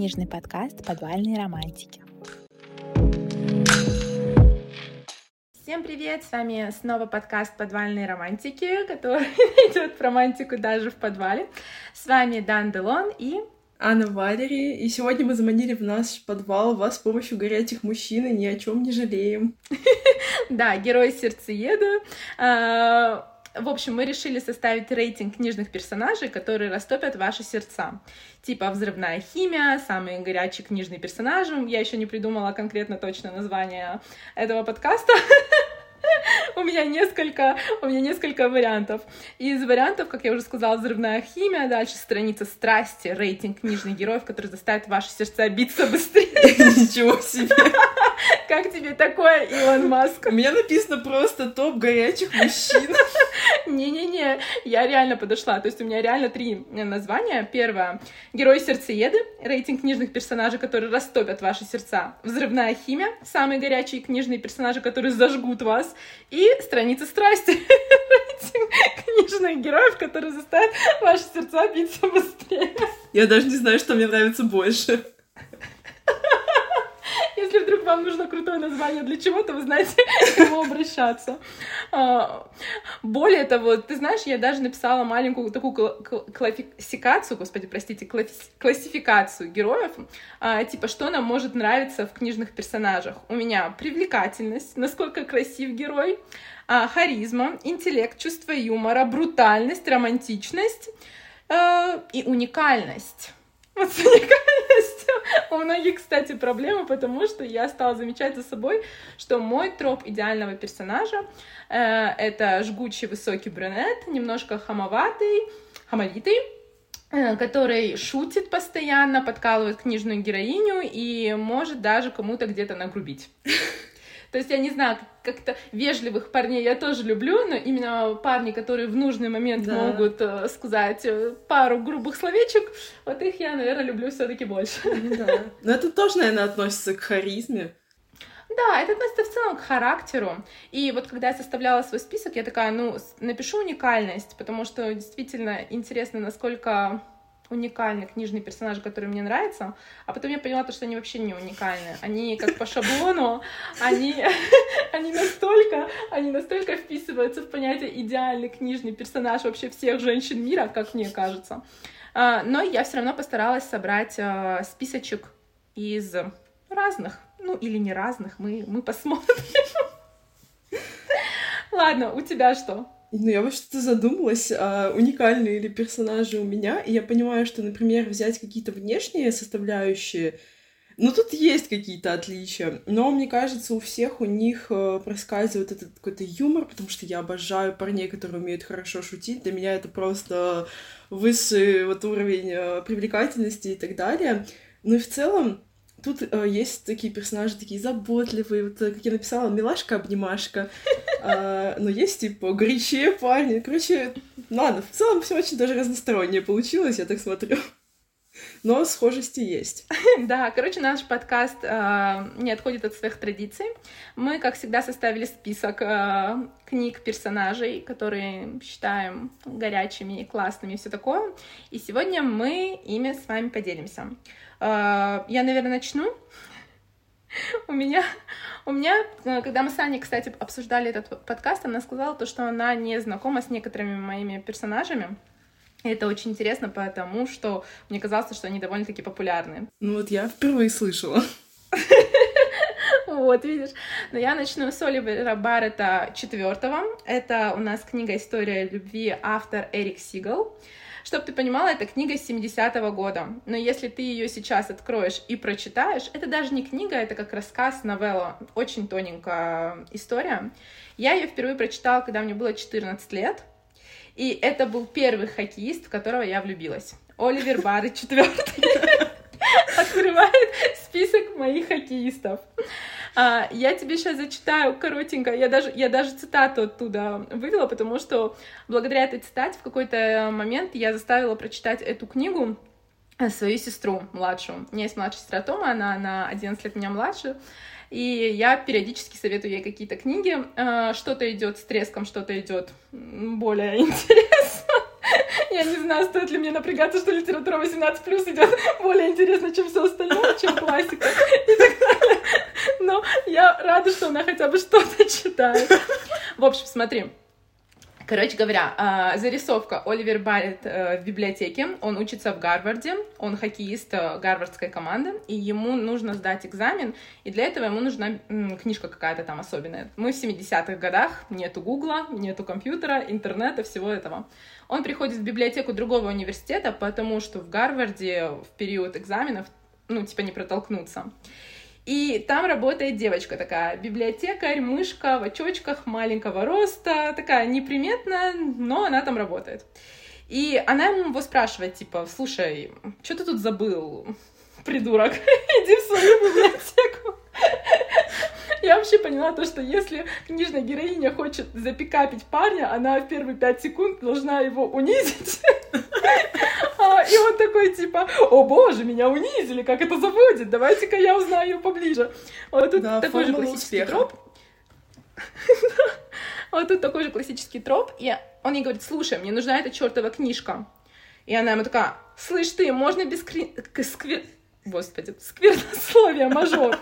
книжный подкаст «Подвальные романтики». Всем привет! С вами снова подкаст «Подвальные романтики», который идет про романтику даже в подвале. С вами Дан Делон и... Анна Валери, и сегодня мы заманили в наш подвал вас с помощью горячих мужчин и ни о чем не жалеем. Да, герой сердцееда. В общем, мы решили составить рейтинг книжных персонажей, которые растопят ваши сердца. Типа «Взрывная химия», самые горячие книжные персонажи. Я еще не придумала конкретно точное название этого подкаста. у меня несколько, у меня несколько вариантов. Из вариантов, как я уже сказала, взрывная химия, дальше страница страсти, рейтинг книжных героев, которые заставят ваши сердца биться быстрее. Ничего себе! Как тебе такое, Илон Маск? У меня написано просто топ горячих мужчин. Не-не-не, я реально подошла. То есть у меня реально три названия. Первое — Герой-сердцееды, рейтинг книжных персонажей, которые растопят ваши сердца. Взрывная химия, самые горячие книжные персонажи, которые зажгут вас. И страница страсти, рейтинг книжных героев, которые заставят ваши сердца биться быстрее. Я даже не знаю, что мне нравится больше. Если вдруг вам нужно крутое название для чего-то, вы знаете, к кому обращаться. А, более того, ты знаешь, я даже написала маленькую такую классификацию, господи, простите, классификацию героев, а, типа, что нам может нравиться в книжных персонажах. У меня привлекательность, насколько красив герой, а, харизма, интеллект, чувство юмора, брутальность, романтичность и уникальность. Вот с уникальностью многих, кстати, проблемы, потому что я стала замечать за собой, что мой троп идеального персонажа э, это жгучий высокий брюнет, немножко хамоватый, хамовитый, э, который шутит постоянно, подкалывает книжную героиню и может даже кому-то где-то нагрубить. То есть я не знаю, как-то вежливых парней я тоже люблю, но именно парни, которые в нужный момент да. могут э, сказать э, пару грубых словечек, вот их я, наверное, люблю все-таки больше. Да. Но это тоже, наверное, относится к харизме. Да, это относится в целом к характеру. И вот когда я составляла свой список, я такая, ну, напишу уникальность, потому что действительно интересно, насколько уникальный книжный персонаж, который мне нравится, а потом я поняла, то, что они вообще не уникальны. Они как по шаблону, они, они настолько, они настолько вписываются в понятие идеальный книжный персонаж вообще всех женщин мира, как мне кажется. А, но я все равно постаралась собрать а, списочек из разных, ну или не разных, мы, мы посмотрим. Ладно, у тебя что? Ну, я вот что-то задумалась, а уникальные ли персонажи у меня, и я понимаю, что, например, взять какие-то внешние составляющие, ну, тут есть какие-то отличия, но, мне кажется, у всех у них э, проскальзывает этот какой-то юмор, потому что я обожаю парней, которые умеют хорошо шутить, для меня это просто высший вот уровень э, привлекательности и так далее. Ну и в целом, Тут э, есть такие персонажи, такие заботливые, вот, как я написала, милашка-обнимашка. А, но есть, типа, горячие парни. Короче, ладно, в целом все очень даже разностороннее получилось, я так смотрю. Но схожести есть. Да, короче, наш подкаст э, не отходит от своих традиций. Мы, как всегда, составили список э, книг персонажей, которые считаем горячими и классными и все такое. И сегодня мы ими с вами поделимся. Э, я, наверное, начну. У меня, у меня, э, когда мы с Аней, кстати, обсуждали этот подкаст, она сказала то, что она не знакома с некоторыми моими персонажами. И это очень интересно, потому что мне казалось, что они довольно-таки популярны. Ну вот я впервые слышала. Вот, видишь. Но я начну с Оливера Баррета четвертого. Это у нас книга «История любви», автор Эрик Сигал. Чтобы ты понимала, это книга 70-го года. Но если ты ее сейчас откроешь и прочитаешь, это даже не книга, это как рассказ, новелла. Очень тоненькая история. Я ее впервые прочитала, когда мне было 14 лет. И это был первый хоккеист, в которого я влюбилась. Оливер Барри четвертый открывает список моих хоккеистов. А, я тебе сейчас зачитаю коротенько, я даже, я даже цитату оттуда вывела, потому что благодаря этой цитате в какой-то момент я заставила прочитать эту книгу э, свою сестру младшую. У меня есть младшая сестра Тома, она на 11 лет меня младше. И я периодически советую ей какие-то книги. Э, что-то идет с треском, что-то идет более интересно. Я не знаю, стоит ли мне напрягаться, что литература 18 плюс идет более интересно, чем все остальное, чем классика и так далее. Но я рада, что она хотя бы что-то читает. В общем, смотри. Короче говоря, а, зарисовка Оливер Барретт э, в библиотеке. Он учится в Гарварде, он хоккеист э, гарвардской команды, и ему нужно сдать экзамен, и для этого ему нужна книжка какая-то там особенная. Мы в 70-х годах, нету гугла, нету компьютера, интернета, всего этого. Он приходит в библиотеку другого университета, потому что в Гарварде в период экзаменов, ну, типа, не протолкнуться. И там работает девочка такая, библиотекарь, мышка в очочках маленького роста, такая неприметная, но она там работает. И она ему спрашивает, типа, слушай, что ты тут забыл, придурок, иди в свою библиотеку. Я вообще поняла то, что если книжная героиня хочет запикапить парня, она в первые пять секунд должна его унизить. А, и он такой, типа, о боже, меня унизили, как это заводит, давайте-ка я узнаю ее поближе. Вот тут такой же классический троп. Вот тут такой же классический троп, и он ей говорит, слушай, мне нужна эта чертова книжка. И она ему такая, слышь ты, можно без кри... сквер... Господи, сквернословие, мажор.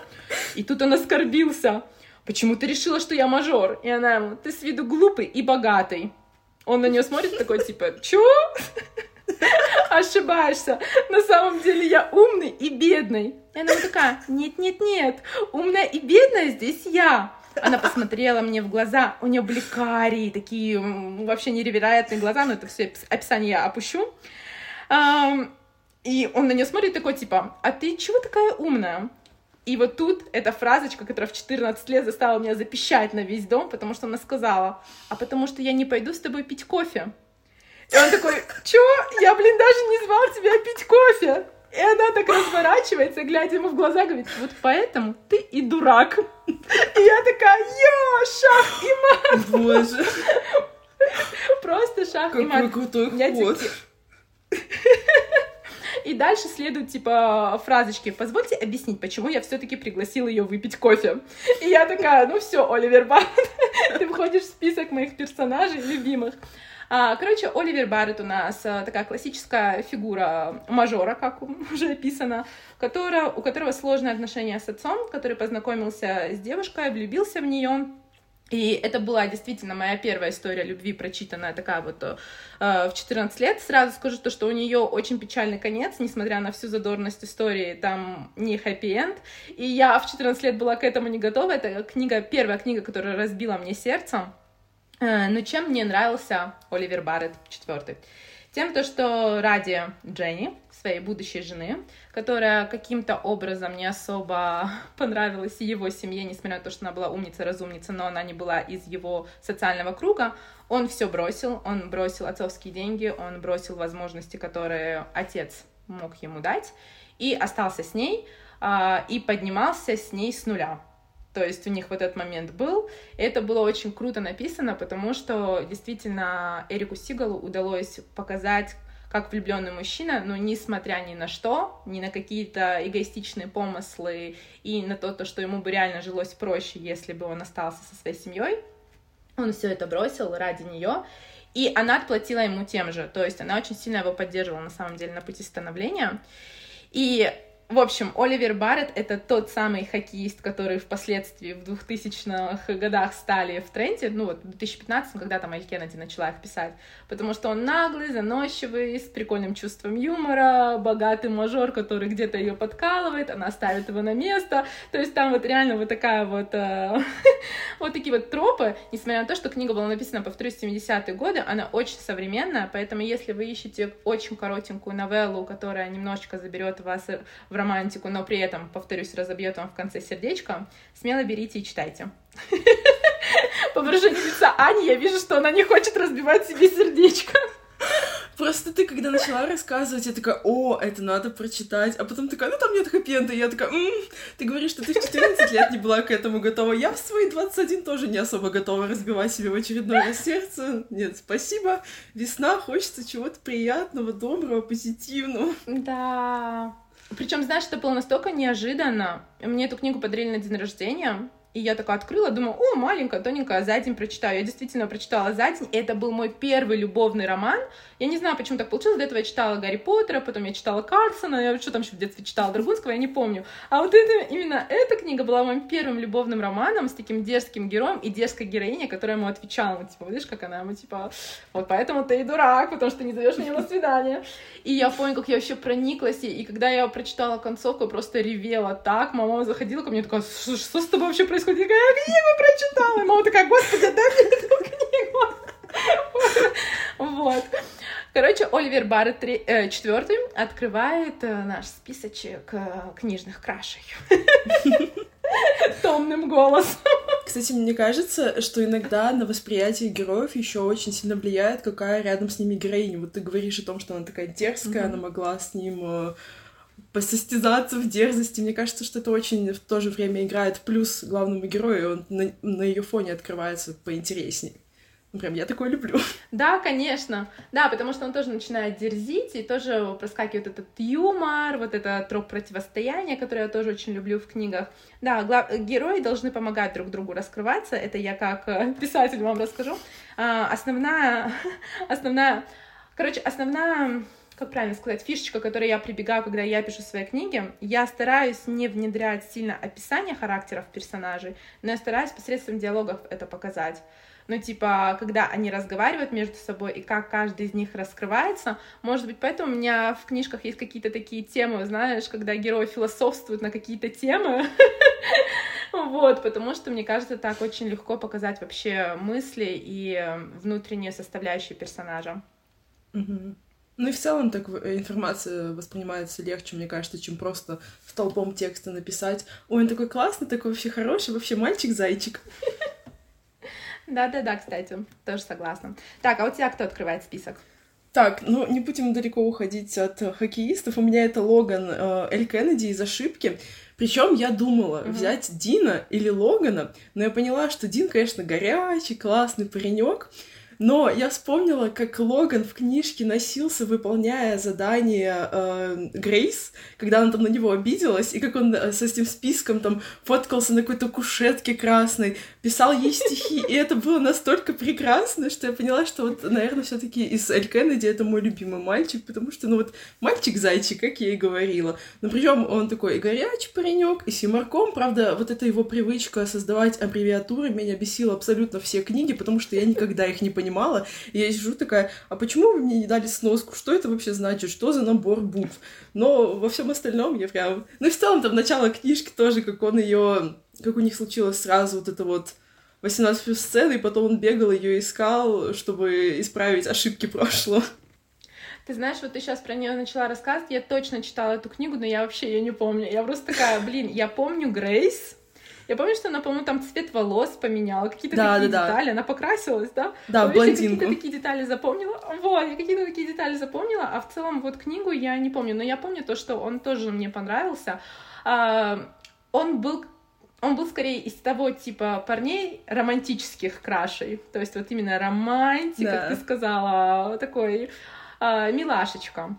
И тут он оскорбился. Почему ты решила, что я мажор? И она ему, ты с виду глупый и богатый. Он на нее смотрит такой, типа, чё? Ошибаешься. На самом деле я умный и бедный. И она такая, нет-нет-нет, умная и бедная здесь я. Она посмотрела мне в глаза, у нее были карие, такие вообще неревероятные глаза, но это все описание я опущу. И он на нее смотрит такой, типа, а ты чего такая умная? И вот тут эта фразочка, которая в 14 лет заставила меня запищать на весь дом, потому что она сказала, а потому что я не пойду с тобой пить кофе. И он такой, чё? Я, блин, даже не звал тебя пить кофе. И она так разворачивается, глядя ему в глаза, говорит, вот поэтому ты и дурак. И я такая, ё, шах и мат. Боже. Просто шах Какой и мат. Какой крутой ход. И дальше следуют, типа, фразочки. Позвольте объяснить, почему я все-таки пригласила ее выпить кофе. И я такая, ну все, Оливер Барретт, ты входишь в список моих персонажей любимых. А, короче, Оливер Барретт у нас а, такая классическая фигура мажора, как уже описано, которая, у которого сложные отношения с отцом, который познакомился с девушкой, влюбился в нее, и это была действительно моя первая история любви, прочитанная такая вот э, в 14 лет. Сразу скажу то, что у нее очень печальный конец, несмотря на всю задорность истории, там не хэппи-энд. И я в 14 лет была к этому не готова. Это книга, первая книга, которая разбила мне сердце. Э, но чем мне нравился Оливер Барретт четвертый? Тем, то, что ради Дженни, своей будущей жены, которая каким-то образом не особо понравилась его семье, несмотря на то, что она была умница, разумница, но она не была из его социального круга, он все бросил, он бросил отцовские деньги, он бросил возможности, которые отец мог ему дать, и остался с ней, а, и поднимался с ней с нуля. То есть у них вот этот момент был. Это было очень круто написано, потому что действительно Эрику Сигалу удалось показать как влюбленный мужчина, но несмотря ни на что, ни на какие-то эгоистичные помыслы и на то, то, что ему бы реально жилось проще, если бы он остался со своей семьей, он все это бросил ради нее, и она отплатила ему тем же, то есть она очень сильно его поддерживала на самом деле на пути становления. И в общем, Оливер Барретт — это тот самый хоккеист, который впоследствии в 2000-х годах стали в тренде, ну вот в 2015 когда там Эль Кеннеди начала их писать, потому что он наглый, заносчивый, с прикольным чувством юмора, богатый мажор, который где-то ее подкалывает, она ставит его на место, то есть там вот реально вот такая вот, э, вот такие вот тропы, несмотря на то, что книга была написана, повторюсь, в 70-е годы, она очень современная, поэтому если вы ищете очень коротенькую новеллу, которая немножечко заберет вас в романтику, но при этом, повторюсь, разобьет вам в конце сердечко, смело берите и читайте. По выражению лица Ани я вижу, что она не хочет разбивать себе сердечко. Просто ты, когда начала рассказывать, я такая, о, это надо прочитать, а потом такая, ну там нет хэппи и я такая, м-м, ты говоришь, что ты в 14 лет не была к этому готова, я в свои 21 тоже не особо готова разбивать себе в очередной раз сердце, нет, спасибо, весна, хочется чего-то приятного, доброго, позитивного. Да, причем, знаешь, это было настолько неожиданно. Мне эту книгу подарили на день рождения. И я такая открыла, думаю, о, маленькая, тоненькая, за день прочитаю. Я действительно прочитала за день, это был мой первый любовный роман. Я не знаю, почему так получилось, до этого я читала Гарри Поттера, потом я читала Карлсона, я что там еще в детстве читала, Драгунского, я не помню. А вот это, именно эта книга была моим первым любовным романом с таким дерзким героем и дерзкой героиней, которая ему отвечала, типа, видишь, как она ему, типа, вот поэтому ты и дурак, потому что не даешь мне на свидание. И я помню, как я вообще прониклась, и, и когда я прочитала концовку, я просто ревела так, мама заходила ко мне, такая, что с тобой вообще происходит? Происходит? Я такая, я книгу прочитала. И мама такая, господи, дай мне эту книгу. Вот. Короче, Оливер Барретт э, четвертый открывает э, наш списочек э, книжных крашей. Томным голосом. Кстати, мне кажется, что иногда на восприятие героев еще очень сильно влияет, какая рядом с ними героиня. Вот ты говоришь о том, что она такая дерзкая, она могла с ним э, посостязаться в дерзости. Мне кажется, что это очень в то же время играет плюс главному герою, он на, на ее фоне открывается поинтереснее. Ну, прям я такое люблю. Да, конечно. Да, потому что он тоже начинает дерзить, и тоже проскакивает этот юмор, вот это троп противостояния, который я тоже очень люблю в книгах. Да, глав... герои должны помогать друг другу раскрываться. Это я как э, писатель вам расскажу. А, основная... основная... Короче, основная как правильно сказать, фишечка, к которой я прибегаю, когда я пишу свои книги, я стараюсь не внедрять сильно описание характеров персонажей, но я стараюсь посредством диалогов это показать. Ну, типа, когда они разговаривают между собой и как каждый из них раскрывается, может быть, поэтому у меня в книжках есть какие-то такие темы, знаешь, когда герои философствуют на какие-то темы, вот, потому что, мне кажется, так очень легко показать вообще мысли и внутренние составляющие персонажа. Ну и в целом так э, информация воспринимается легче, мне кажется, чем просто столбом текста написать. Ой, он такой классный, такой вообще хороший, вообще мальчик-зайчик. Да-да-да, кстати, тоже согласна. Так, а у тебя кто открывает список? Так, ну не будем далеко уходить от хоккеистов. У меня это Логан э, Эль Кеннеди из ошибки. Причем я думала uh-huh. взять Дина или Логана, но я поняла, что Дин, конечно, горячий, классный паренек. Но я вспомнила, как Логан в книжке носился, выполняя задание э, Грейс, когда она там на него обиделась, и как он э, с этим списком там фоткался на какой-то кушетке красной, писал ей стихи, и это было настолько прекрасно, что я поняла, что вот, наверное, все таки из Эль Кеннеди это мой любимый мальчик, потому что, ну вот, мальчик-зайчик, как я и говорила. Но причем он такой и горячий паренек, и с юморком, правда, вот эта его привычка создавать аббревиатуры меня бесила абсолютно все книги, потому что я никогда их не понимала понимала. И я сижу такая, а почему вы мне не дали сноску? Что это вообще значит? Что за набор букв? Но во всем остальном я прям... Ну в целом там начало книжки тоже, как он ее... Как у них случилось сразу вот это вот 18 плюс сцены, и потом он бегал ее искал, чтобы исправить ошибки прошлого. Ты знаешь, вот ты сейчас про нее начала рассказывать, я точно читала эту книгу, но я вообще ее не помню. Я просто такая, блин, я помню Грейс, я помню, что она, по-моему, там цвет волос поменяла, какие-то да, такие да, детали, да. она покрасилась, да? Да, в блондинку. какие-то такие детали запомнила. Вот, я какие-то такие детали запомнила, а в целом вот книгу я не помню, но я помню то, что он тоже мне понравился. А, он был он был скорее из того типа парней романтических крашей. То есть вот именно романтик, да. как ты сказала, такой э, милашечка.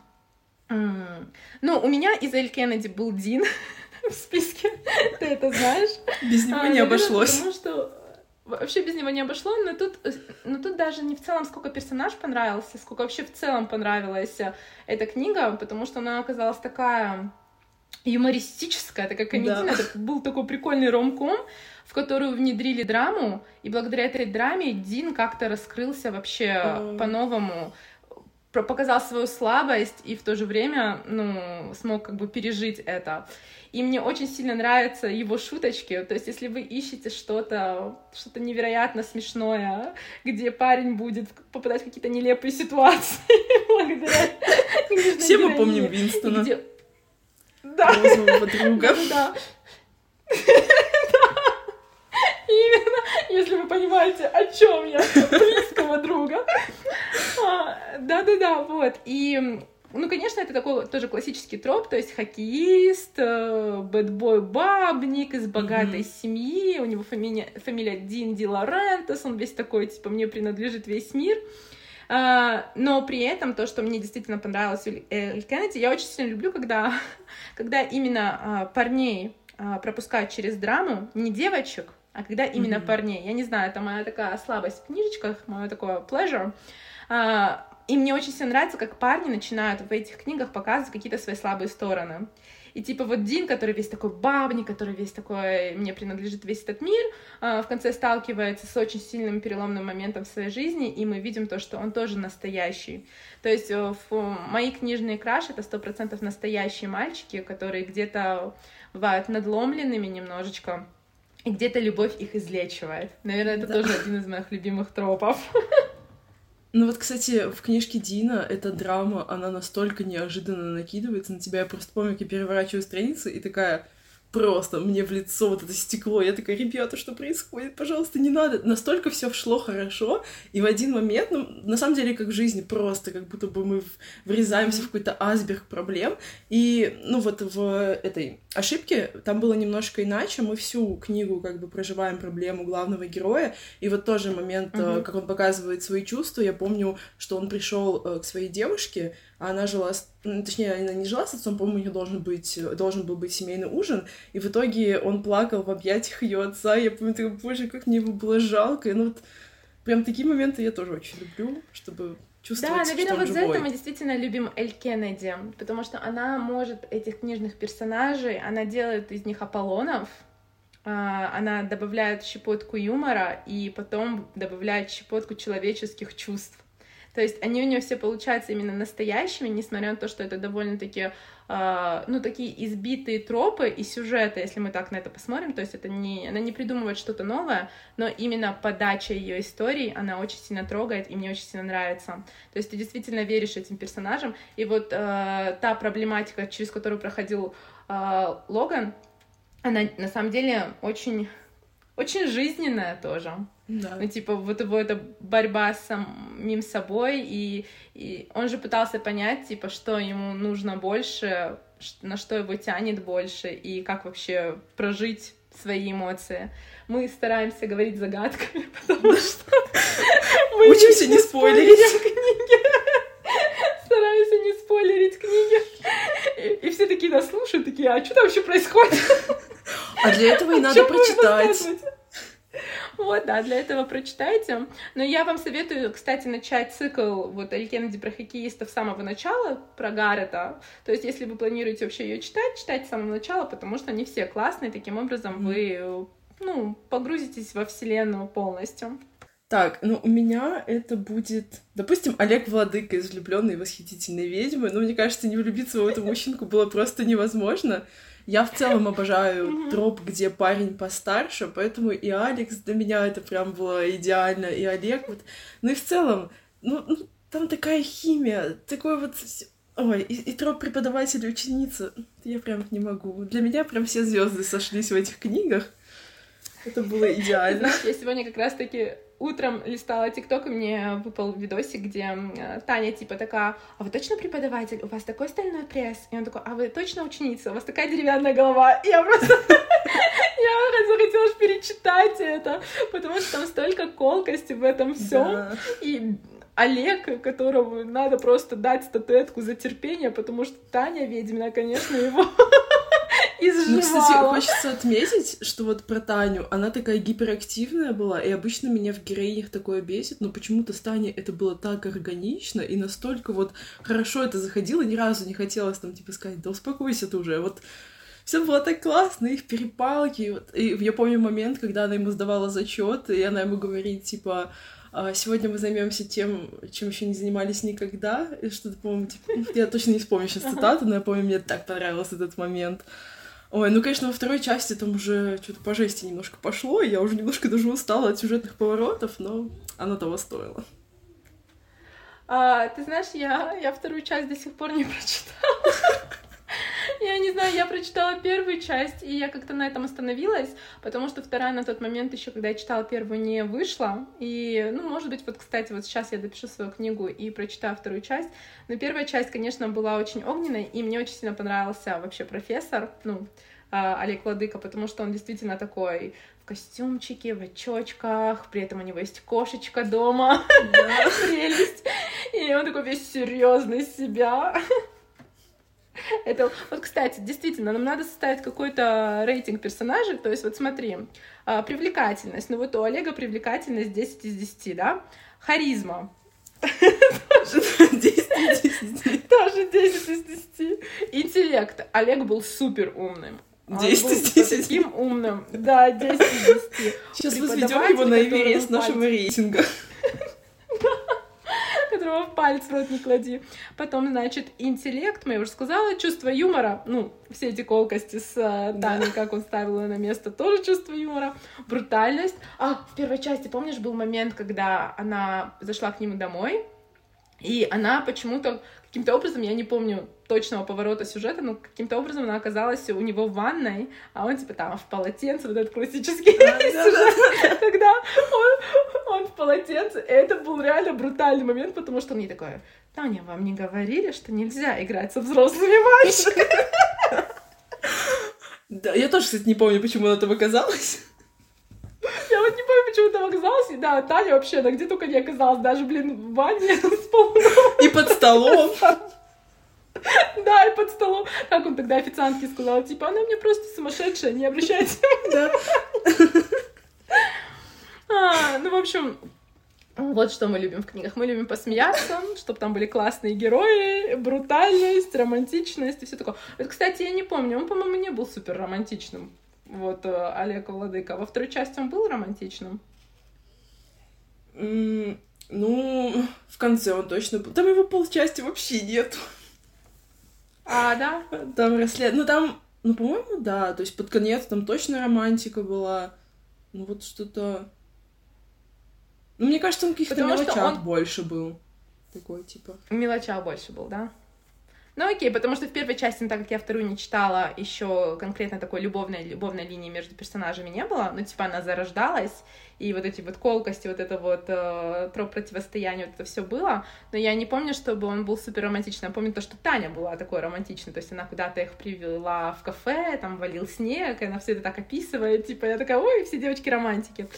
Mm. Ну, у меня из Эль Кеннеди был Дин. в списке. Ты это знаешь? Без него а, не обошлось. Потому что вообще без него не обошло, но тут, но тут даже не в целом, сколько персонаж понравился, сколько вообще в целом понравилась эта книга, потому что она оказалась такая юмористическая, такая комедийная, да. это был такой прикольный ромком, в которую внедрили драму, и благодаря этой драме Дин как-то раскрылся вообще mm. по-новому показал свою слабость и в то же время, ну, смог как бы пережить это. И мне очень сильно нравятся его шуточки. То есть, если вы ищете что-то, что-то невероятно смешное, где парень будет попадать в какие-то нелепые ситуации благодаря Все мы помним Винстона. Да. друга. Да. Именно, если вы понимаете, о чем я, близкого друга. А, да-да-да, вот. И ну, конечно, это такой тоже классический троп, то есть хоккеист, э, бэтбой бабник из богатой mm-hmm. семьи, у него фамилия, фамилия Дин Ди Лорентес, он весь такой, типа, мне принадлежит весь мир. Uh, но при этом то, что мне действительно понравилось у Эль Кеннеди, я очень сильно люблю, когда, когда именно uh, парней uh, пропускают через драму, не девочек, А когда именно mm-hmm. парней, я не знаю, это моя такая слабость в книжечках, мое такое pleasure. А, и мне очень сильно нравится, как парни начинают в этих книгах показывать какие-то свои слабые стороны. И типа вот Дин, который весь такой бабник, который весь такой, мне принадлежит весь этот мир, а, в конце сталкивается с очень сильным переломным моментом в своей жизни, и мы видим то, что он тоже настоящий. То есть э, мои книжные краши — это сто процентов настоящие мальчики, которые где-то бывают надломленными немножечко, и где-то любовь их излечивает. Наверное, это да. тоже один из моих любимых тропов. Ну вот, кстати, в книжке Дина эта драма, она настолько неожиданно накидывается на тебя. Я просто помню, как я переворачиваю страницы и такая, просто мне в лицо вот это стекло. Я такая, ребята, что происходит? Пожалуйста, не надо. Настолько все шло хорошо, и в один момент, ну, на самом деле, как в жизни, просто как будто бы мы врезаемся в какой-то асберг проблем. И, ну, вот в этой ошибке там было немножко иначе. Мы всю книгу как бы проживаем проблему главного героя, и вот тоже момент, mm-hmm. как он показывает свои чувства. Я помню, что он пришел э, к своей девушке, а она жила, с... точнее, она не жила с отцом, по-моему, у них должен, быть, должен был быть семейный ужин, и в итоге он плакал в объятиях ее отца, я помню, такой, боже, как мне его было жалко, и ну вот прям такие моменты я тоже очень люблю, чтобы чувствовать, Да, наверное, вот за это мы действительно любим Эль Кеннеди, потому что она может этих книжных персонажей, она делает из них Аполлонов, а, она добавляет щепотку юмора и потом добавляет щепотку человеческих чувств. То есть они у нее все получаются именно настоящими, несмотря на то, что это довольно-таки, э, ну, такие избитые тропы и сюжеты, если мы так на это посмотрим. То есть это не, она не придумывает что-то новое, но именно подача ее истории, она очень сильно трогает, и мне очень сильно нравится. То есть ты действительно веришь этим персонажам. И вот э, та проблематика, через которую проходил э, Логан, она на самом деле очень, очень жизненная тоже. Да. Ну, типа, вот его эта борьба с самим собой, и, и он же пытался понять, типа, что ему нужно больше, на что его тянет больше, и как вообще прожить свои эмоции. Мы стараемся говорить загадками, потому что мы учимся не спойлерить книги. Стараемся не спойлерить книги. И все такие нас слушают, такие, а что там вообще происходит? А для этого и надо прочитать. Вот, да, для этого прочитайте. Но я вам советую, кстати, начать цикл вот Эль Кеннеди про хоккеистов с самого начала, про Гаррета. То есть, если вы планируете вообще ее читать, читайте с самого начала, потому что они все классные, таким образом вы, ну, погрузитесь во вселенную полностью. Так, ну у меня это будет, допустим, Олег Владыка из влюбленной восхитительной ведьмы. Но мне кажется, не влюбиться в эту мужчинку было просто невозможно. Я в целом обожаю троп, где парень постарше, поэтому и Алекс для меня это прям было идеально, и Олег вот. Ну и в целом, ну, ну там такая химия, такой вот Ой, и, и троп преподавателя ученица, я прям не могу. Для меня прям все звезды сошлись в этих книгах. Это было идеально. Я сегодня как раз-таки утром листала ТикТок, и мне выпал видосик, где Таня типа такая, а вы точно преподаватель? У вас такой стальной пресс? И он такой, а вы точно ученица? У вас такая деревянная голова? И я просто... Я захотела перечитать это, потому что там столько колкости в этом всем. И Олег, которому надо просто дать статуэтку за терпение, потому что Таня ведьмина, конечно, его Ну, кстати, хочется отметить, что вот про Таню, она такая гиперактивная была, и обычно меня в героинях такое бесит, но почему-то с Таней это было так органично, и настолько вот хорошо это заходило, ни разу не хотелось там, типа, сказать, да успокойся ты уже, вот все было так классно, их перепалки. Вот. И я помню момент, когда она ему сдавала зачет, и она ему говорит, типа, «А, сегодня мы займемся тем, чем еще не занимались никогда. И что-то, по-моему, типа, я точно не вспомню сейчас цитату, но я помню, мне так понравился этот момент. Ой, ну, конечно, во второй части там уже что-то по жести немножко пошло, и я уже немножко даже устала от сюжетных поворотов, но оно того стоило. А, ты знаешь, я, я вторую часть до сих пор не прочитала. Я не знаю, я прочитала первую часть, и я как-то на этом остановилась, потому что вторая на тот момент еще, когда я читала первую, не вышла. И, ну, может быть, вот, кстати, вот сейчас я допишу свою книгу и прочитаю вторую часть. Но первая часть, конечно, была очень огненной, и мне очень сильно понравился вообще профессор, ну, а, Олег Владыка, потому что он действительно такой в костюмчике, в очочках, при этом у него есть кошечка дома, прелесть, и он такой весь серьезный себя. Это, вот, кстати, действительно, нам надо составить какой-то рейтинг персонажей. То есть, вот смотри, а, привлекательность. Ну вот у Олега привлекательность 10 из 10, да? Харизма. 10 из 10. Тоже 10 из 10. Интеллект. Олег был супер умным. 10 из 10. Таким умным. Да, 10 из 10. Сейчас возведем его на Эверест нашего рейтинга которого в палец в рот не клади. Потом, значит, интеллект, мы уже сказала, чувство юмора, ну, все эти колкости с uh, Таней, да. как он ставил ее на место, тоже чувство юмора, брутальность. А, в первой части, помнишь, был момент, когда она зашла к нему домой, и она почему-то каким-то образом, я не помню точного поворота сюжета, но каким-то образом она оказалась у него в ванной, а он типа там в полотенце, вот этот классический сюжет, когда он, в полотенце. И это был реально брутальный момент, потому что он мне такой, Таня, вам не говорили, что нельзя играть со взрослыми мальчиками? Да, я тоже, кстати, не помню, почему она там оказалась. Я вот не помню, почему там оказалась. И да, Таня вообще, да где только не оказалась. Даже, блин, в ванне с И под столом. Да, и под столом. Как он тогда официантке сказал, типа, она мне просто сумасшедшая, не обращайте. Да. А, ну, в общем, вот что мы любим в книгах. Мы любим посмеяться, чтобы там были классные герои, брутальность, романтичность и все такое. Вот, кстати, я не помню, он, по-моему, не был супер романтичным. Вот э, Олег Владыка. Во второй части он был романтичным? Mm, ну, в конце он точно был. Там его полчасти вообще нет. А, да? Там расслед... Ну, там, ну, по-моему, да. То есть под конец там точно романтика была. Ну, вот что-то... Ну, мне кажется, он каких-то мелочах он... больше был. Такой, типа. Мелочах больше был, да? Ну окей, потому что в первой части, так как я вторую не читала, еще конкретно такой любовной, любовной линии между персонажами не было, ну типа она зарождалась, и вот эти вот колкости, вот это вот э, троп противостояния, вот это все было, но я не помню, чтобы он был супер романтичный, я помню то, что Таня была такой романтичной, то есть она куда-то их привела в кафе, там валил снег, и она все это так описывает, типа я такая, ой, все девочки романтики.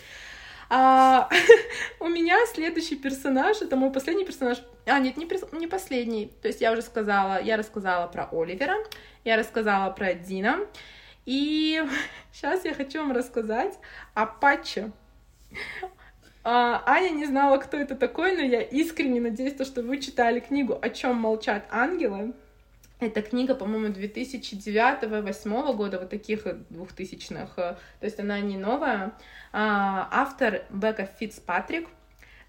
А, у меня следующий персонаж, это мой последний персонаж. А, нет, не, не последний. То есть я уже сказала, я рассказала про Оливера, я рассказала про Дина. И сейчас я хочу вам рассказать о Патче. А, Аня не знала, кто это такой, но я искренне надеюсь, что вы читали книгу «О чем молчат ангелы». Эта книга, по-моему, 2009-2008 года, вот таких 2000-х. То есть она не новая. А, автор Бека Фицпатрик.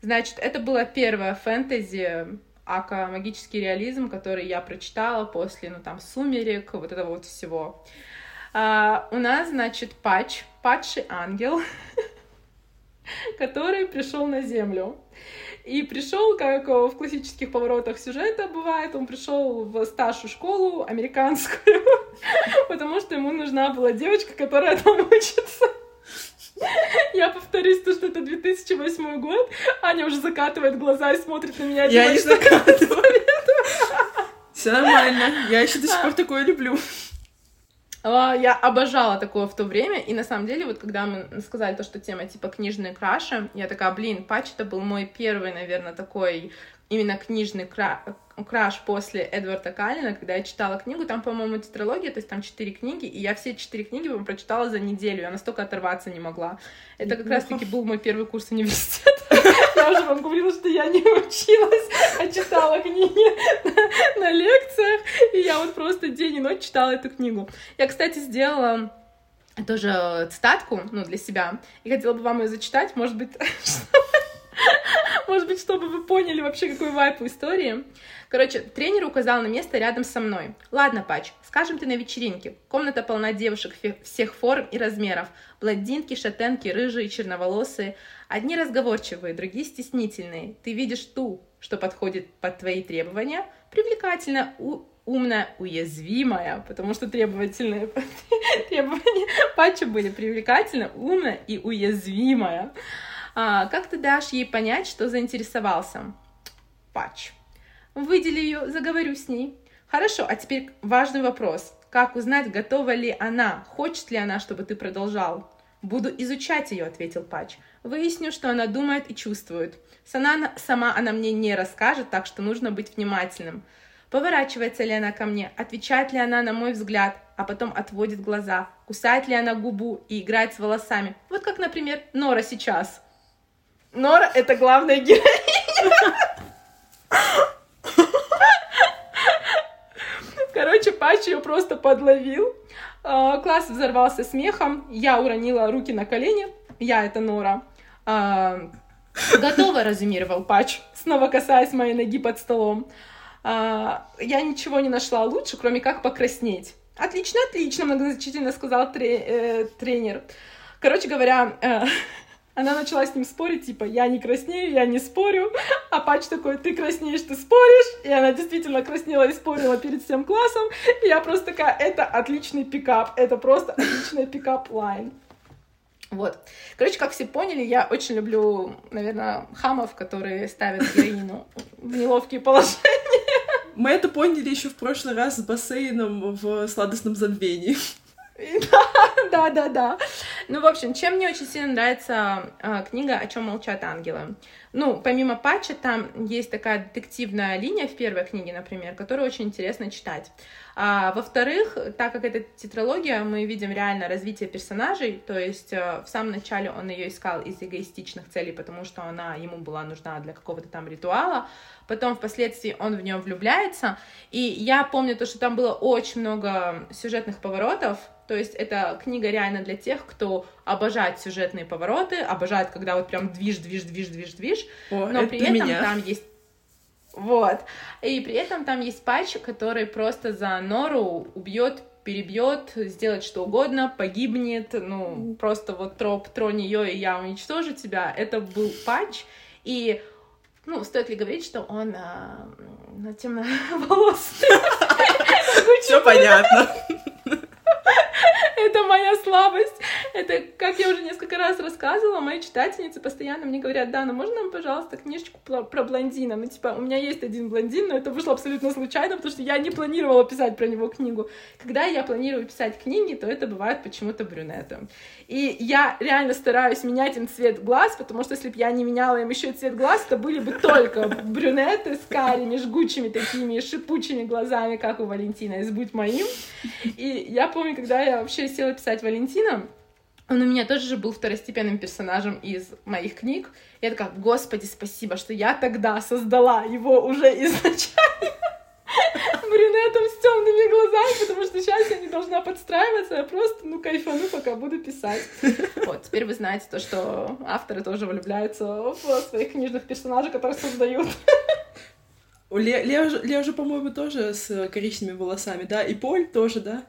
Значит, это была первая фэнтези, ака магический реализм, который я прочитала после, ну, там, «Сумерек», вот этого вот всего. А, у нас, значит, Патч, падший ангел, который пришел на Землю. И пришел, как в классических поворотах сюжета бывает, он пришел в старшую школу американскую, потому что ему нужна была девочка, которая там учится. Я повторюсь, то, что это 2008 год. Аня уже закатывает глаза и смотрит на меня. Я не закатываю. Все нормально. Я еще до сих пор такое люблю. А, я обожала такое в то время, и на самом деле, вот когда мы сказали то, что тема типа книжные краши, я такая, блин, Патч это был мой первый, наверное, такой именно книжный кра краш после Эдварда Каллина, когда я читала книгу, там, по-моему, тетралогия, то есть там четыре книги, и я все четыре книги прочитала за неделю, я настолько оторваться не могла. Это как раз-таки был мой первый курс университета. Я уже вам говорила, что я не училась, а читала книги на лекциях, и я вот просто день и ночь читала эту книгу. Я, кстати, сделала тоже цитатку, ну, для себя, и хотела бы вам ее зачитать, может быть, может быть, чтобы вы поняли вообще, какой вайп у истории. Короче, тренер указал на место рядом со мной. Ладно, Пач, скажем, ты на вечеринке. Комната полна девушек всех форм и размеров. Блондинки, шатенки, рыжие, черноволосые. Одни разговорчивые, другие стеснительные. Ты видишь ту, что подходит под твои требования, привлекательно, у, умная, уязвимая, потому что требовательные требования Патча были привлекательно, умная и уязвимая. А, как ты дашь ей понять, что заинтересовался? Патч. Выдели ее, заговорю с ней. Хорошо, а теперь важный вопрос. Как узнать, готова ли она, хочет ли она, чтобы ты продолжал? Буду изучать ее, ответил Патч. Выясню, что она думает и чувствует. Сама, сама она мне не расскажет, так что нужно быть внимательным. Поворачивается ли она ко мне, отвечает ли она на мой взгляд, а потом отводит глаза, кусает ли она губу и играет с волосами. Вот как, например, Нора сейчас. Нора — это главная героиня. Короче, Пач ее просто подловил. А, класс взорвался смехом. Я уронила руки на колени. Я — это Нора. А, Готово, разумировал Пач, снова касаясь моей ноги под столом. А, я ничего не нашла лучше, кроме как покраснеть. Отлично, отлично, многозначительно сказал э, тренер. Короче говоря, э, она начала с ним спорить, типа, я не краснею, я не спорю. А Пач такой, ты краснеешь, ты споришь. И она действительно краснела и спорила перед всем классом. И я просто такая, это отличный пикап, это просто отличный pickup line. Вот. Короче, как все поняли, я очень люблю, наверное, хамов, которые ставят героину в неловкие положения. Мы это поняли еще в прошлый раз с бассейном в сладостном забвении. Да, да, да. Ну, в общем, чем мне очень сильно нравится э, книга «О чем молчат ангелы». Ну, помимо патча, там есть такая детективная линия в первой книге, например, которую очень интересно читать. А, во-вторых, так как это тетралогия, мы видим реально развитие персонажей, то есть э, в самом начале он ее искал из эгоистичных целей, потому что она ему была нужна для какого-то там ритуала, потом впоследствии он в нее влюбляется, и я помню то, что там было очень много сюжетных поворотов, то есть это книга реально для тех, кто обожает сюжетные повороты, обожает, когда вот прям движ, движ, движ, движ, движ, О, но при этом меня. там есть вот. И при этом там есть патч, который просто за Нору убьет перебьет, сделает что угодно, погибнет, ну, просто вот троп, тронь ее, и я уничтожу тебя. Это был патч, и, ну, стоит ли говорить, что он а, темноволосый? Все понятно. Это моя слабость. Это, как я уже несколько раз рассказывала, мои читательницы постоянно мне говорят, Дана, можно нам, пожалуйста, книжечку про, блондина? Ну, типа, у меня есть один блондин, но это вышло абсолютно случайно, потому что я не планировала писать про него книгу. Когда я планирую писать книги, то это бывает почему-то брюнеты. И я реально стараюсь менять им цвет глаз, потому что если бы я не меняла им еще цвет глаз, то были бы только брюнеты с карими, жгучими такими, шипучими глазами, как у Валентина из «Будь моим». И я помню, когда я вообще села писать Валентина, он у меня тоже же был второстепенным персонажем из моих книг. Я такая, господи, спасибо, что я тогда создала его уже изначально брюнетом с темными глазами, потому что сейчас я не должна подстраиваться, я просто, ну, кайфану, пока буду писать. Вот, теперь вы знаете то, что авторы тоже влюбляются в своих книжных персонажей, которые создают. Ле, Лео, же- Лео же, по-моему, тоже с коричневыми волосами, да? И Поль тоже, да?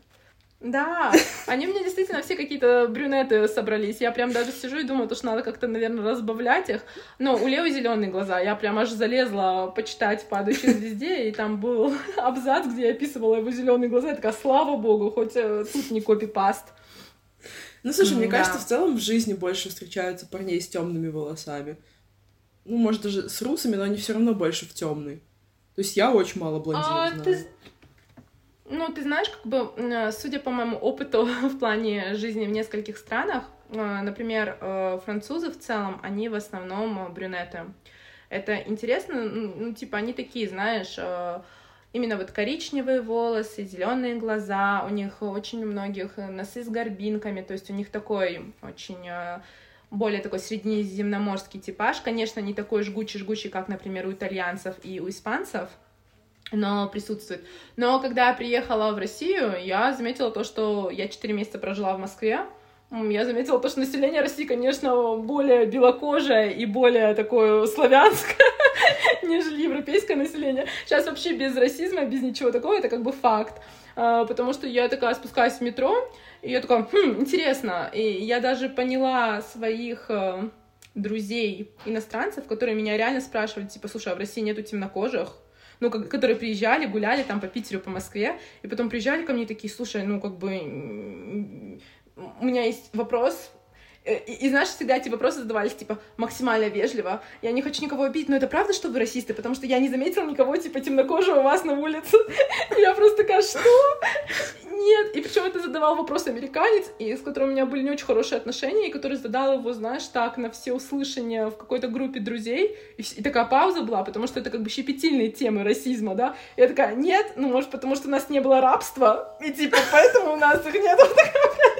Да, они у меня действительно все какие-то брюнеты собрались. Я прям даже сижу и думаю, то, что надо как-то, наверное, разбавлять их. Но у Лео зеленые глаза. Я прям аж залезла почитать «Падающей звезде», и там был абзац, где я описывала его зеленые глаза. Я такая, слава богу, хоть э, тут не копипаст. Ну, слушай, мне да. кажется, в целом в жизни больше встречаются парней с темными волосами. Ну, может, даже с русами, но они все равно больше в темный. То есть я очень мало блондинов А, знаю. ты Ну, ты знаешь, как бы, э, судя по моему опыту в плане жизни в нескольких странах, э, например, э, французы в целом, они в основном брюнеты. Это интересно, ну, типа, они такие, знаешь, именно вот коричневые волосы, зеленые глаза, у них очень у многих носы с горбинками, то есть у них такой очень более такой среднеземноморский типаж, конечно, не такой жгучий-жгучий, как, например, у итальянцев и у испанцев, но присутствует. Но когда я приехала в Россию, я заметила то, что я 4 месяца прожила в Москве. Я заметила то, что население России, конечно, более белокожее и более такое славянское, нежели европейское население. Сейчас вообще без расизма, без ничего такого, это как бы факт. А, Потому что я такая спускаюсь в метро, и я такая, хм, интересно. И я даже поняла своих э, друзей иностранцев, которые меня реально спрашивали, типа, слушай, а в России нету темнокожих? Ну, как- которые приезжали, гуляли там по Питеру, по Москве, и потом приезжали ко мне такие, слушай, ну, как бы, у меня есть вопрос, и, и знаешь, всегда эти вопросы задавались, типа, максимально вежливо. Я не хочу никого обидеть, но это правда, что вы расисты? Потому что я не заметила никого, типа, темнокожего у вас на улице. Я просто такая, что? Нет. И причем это задавал вопрос американец, и с которым у меня были не очень хорошие отношения, и который задал его, знаешь, так, на все услышания в какой-то группе друзей. И, и такая пауза была, потому что это как бы щепетильные темы расизма, да? И я такая, нет, ну, может, потому что у нас не было рабства, и типа, поэтому у нас их нет.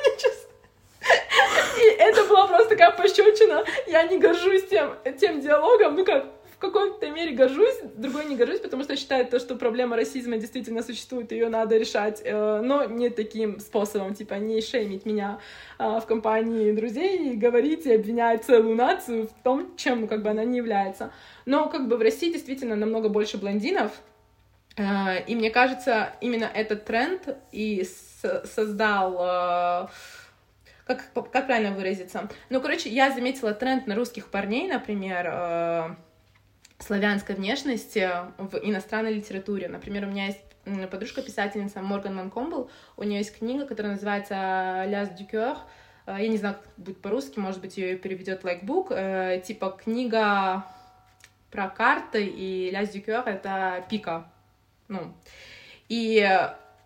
Это была просто такая пощечина. Я не горжусь тем, тем диалогом. Ну как, в какой-то мере горжусь, другой не горжусь, потому что считаю то, что проблема расизма действительно существует, ее надо решать, э, но не таким способом, типа не шеймить меня э, в компании друзей и говорить и обвинять целую нацию в том, чем как бы она не является. Но как бы в России действительно намного больше блондинов, э, и мне кажется, именно этот тренд и создал как, как правильно выразиться? Ну, короче, я заметила тренд на русских парней, например, э, славянской внешности в иностранной литературе. Например, у меня есть подружка-писательница Морган Манкомбл, у нее есть книга, которая называется «Ляс дюкер», я не знаю, как будет по-русски, может быть, ее переведет лайкбук, э, типа книга про карты, и «Ляс дюкер» — это пика, ну, и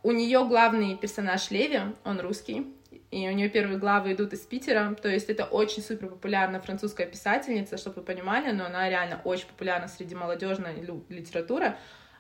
у нее главный персонаж Леви, он русский, и у нее первые главы идут из Питера, то есть это очень супер популярная французская писательница, чтобы вы понимали, но она реально очень популярна среди молодежной литературы.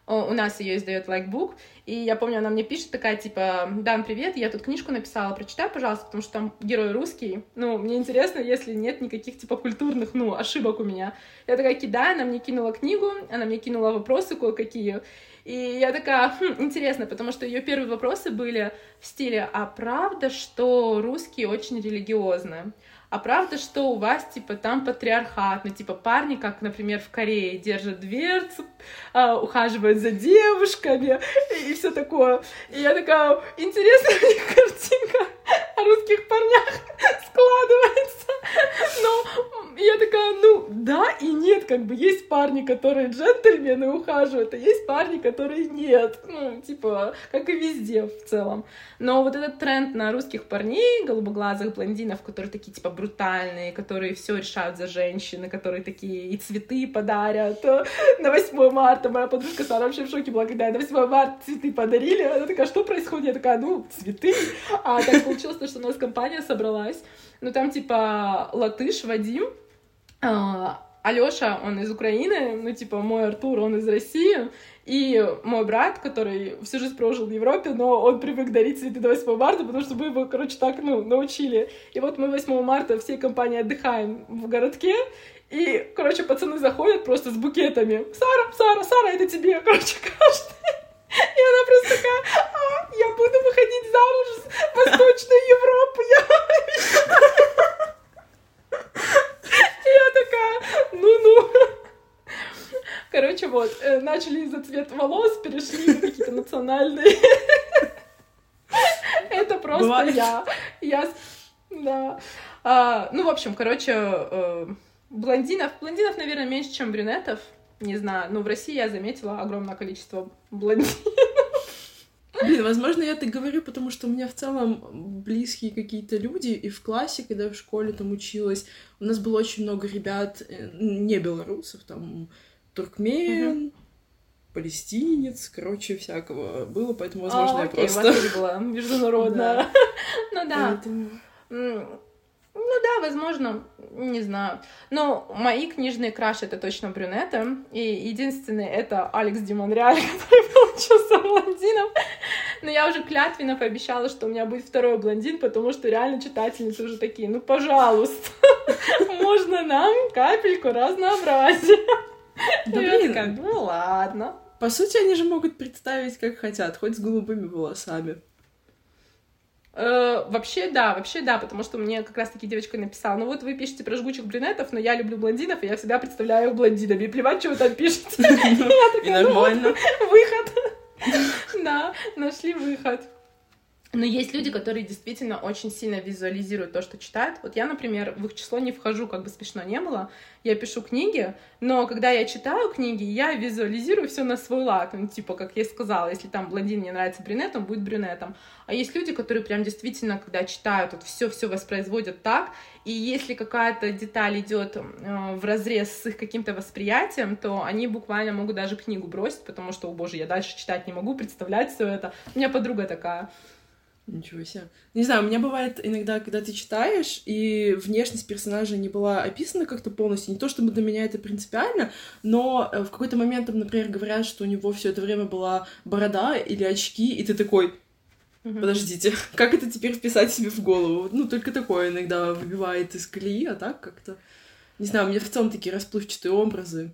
У нас ее издает Лайкбук, и я помню, она мне пишет такая, типа, Дан, привет, я тут книжку написала, прочитай, пожалуйста, потому что там герой русский, ну, мне интересно, если нет никаких, типа, культурных, ну, ошибок у меня. Я такая кидаю, она мне кинула книгу, она мне кинула вопросы кое-какие, и я такая, хм, интересно, потому что ее первые вопросы были в стиле, а правда, что русские очень религиозны? А правда, что у вас, типа, там патриархат, ну, типа, парни, как, например, в Корее, держат дверцу, а, ухаживают за девушками и, и все такое. И я такая, интересная мне картинка о русских парнях складывается. Но я такая, ну, да и нет, как бы есть парни, которые джентльмены ухаживают, а есть парни, которые нет. Ну, типа, как и везде в целом. Но вот этот тренд на русских парней, голубоглазых блондинов, которые такие, типа, брутальные, которые все решают за женщины, которые такие и цветы подарят на 8 марта. Моя подружка Сара вообще в шоке была, когда на 8 марта цветы подарили. Она такая, что происходит? Я такая, ну, цветы. А так получилось, что у нас компания собралась. Ну, там, типа, латыш Вадим, а, Алёша, он из Украины, ну, типа, мой Артур, он из России, и мой брат, который всю жизнь прожил в Европе, но он привык дарить цветы до 8 марта, потому что мы его, короче, так, ну, научили. И вот мы 8 марта всей компанией отдыхаем в городке, и, короче, пацаны заходят просто с букетами. Сара, Сара, Сара, это тебе, короче, каждый. И она просто такая, а, я буду выходить замуж в Восточную Европу, я... Я такая, ну-ну. Короче, вот, э, начали из-за цвета волос, перешли на какие-то национальные. Это просто я. Я... Да. А, ну, в общем, короче, э, блондинов, блондинов, наверное, меньше, чем брюнетов. Не знаю, но в России я заметила огромное количество блондинов. Блин, возможно, я так говорю, потому что у меня в целом близкие какие-то люди, и в классе, когда я в школе там училась, у нас было очень много ребят, э, не белорусов, там, туркмен, угу. палестинец, короче, всякого было, поэтому, возможно, а, я окей, просто... была международная. Ну да. Ну да, возможно, не знаю. Но мои книжные краши это точно брюнеты. И единственный это Алекс Димонреаль, который получился блондином. Но я уже клятвенно пообещала, что у меня будет второй блондин, потому что реально читательницы уже такие, ну пожалуйста, можно нам капельку разнообразия. Да блин, ну ладно. По сути, они же могут представить, как хотят, хоть с голубыми волосами. Э, вообще, да, вообще, да, потому что мне как раз-таки девочка написала, ну вот вы пишете про жгучих брюнетов, но я люблю блондинов, и я всегда представляю их блондинами, и плевать, что вы там пишете. И нормально. Выход. Да, нашли выход. Но есть люди, которые действительно очень сильно визуализируют то, что читают. Вот я, например, в их число не вхожу, как бы смешно не было. Я пишу книги, но когда я читаю книги, я визуализирую все на свой лад. Ну, типа, как я сказала, если там блондин мне нравится брюнет, он будет брюнетом. А есть люди, которые прям действительно, когда читают, вот все все воспроизводят так, и если какая-то деталь идет э, в разрез с их каким-то восприятием, то они буквально могут даже книгу бросить, потому что, о боже, я дальше читать не могу, представлять все это. У меня подруга такая. Ничего себе. Не знаю, у меня бывает иногда, когда ты читаешь, и внешность персонажа не была описана как-то полностью. Не то чтобы для меня это принципиально, но э, в какой-то момент, там, например, говорят, что у него все это время была борода или очки, и ты такой, Подождите, как это теперь вписать себе в голову? Ну, только такое иногда выбивает из колеи, а так как-то... Не знаю, у меня в целом такие расплывчатые образы.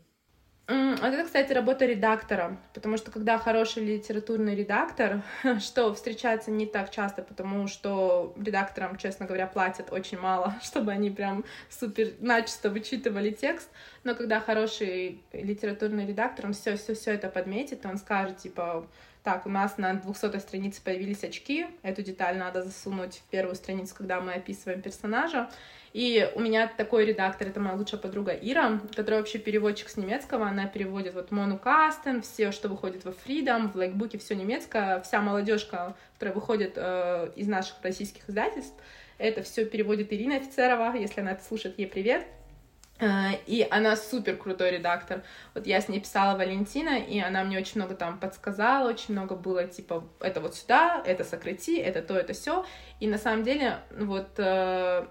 Вот это, кстати, работа редактора, потому что когда хороший литературный редактор, что встречается не так часто, потому что редакторам, честно говоря, платят очень мало, чтобы они прям супер начисто вычитывали текст, но когда хороший литературный редактор, он все, все, все это подметит, он скажет, типа, так, у нас на 200 странице появились очки, эту деталь надо засунуть в первую страницу, когда мы описываем персонажа, и у меня такой редактор, это моя лучшая подруга Ира, которая вообще переводчик с немецкого, она переводит вот Мону Кастен, все, что выходит во Freedom, в Лайкбуке, все немецкое, вся молодежка, которая выходит э, из наших российских издательств, это все переводит Ирина Офицерова, если она это слушает, ей привет. Э, и она супер крутой редактор. Вот я с ней писала Валентина, и она мне очень много там подсказала, очень много было типа это вот сюда, это сократи, это то, это все. И на самом деле вот э,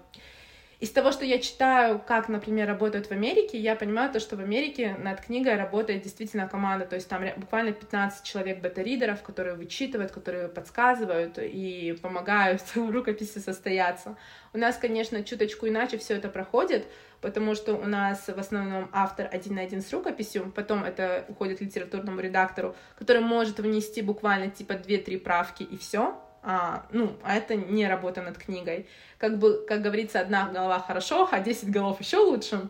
из того, что я читаю, как, например, работают в Америке, я понимаю то, что в Америке над книгой работает действительно команда, то есть там буквально 15 человек бета-ридеров, которые вычитывают, которые подсказывают и помогают рукописи состояться. У нас, конечно, чуточку иначе все это проходит, потому что у нас в основном автор один на один с рукописью, потом это уходит литературному редактору, который может внести буквально типа 2-3 правки и все, а, ну, а это не работа над книгой. Как бы, как говорится, одна голова хорошо, а 10 голов еще лучше.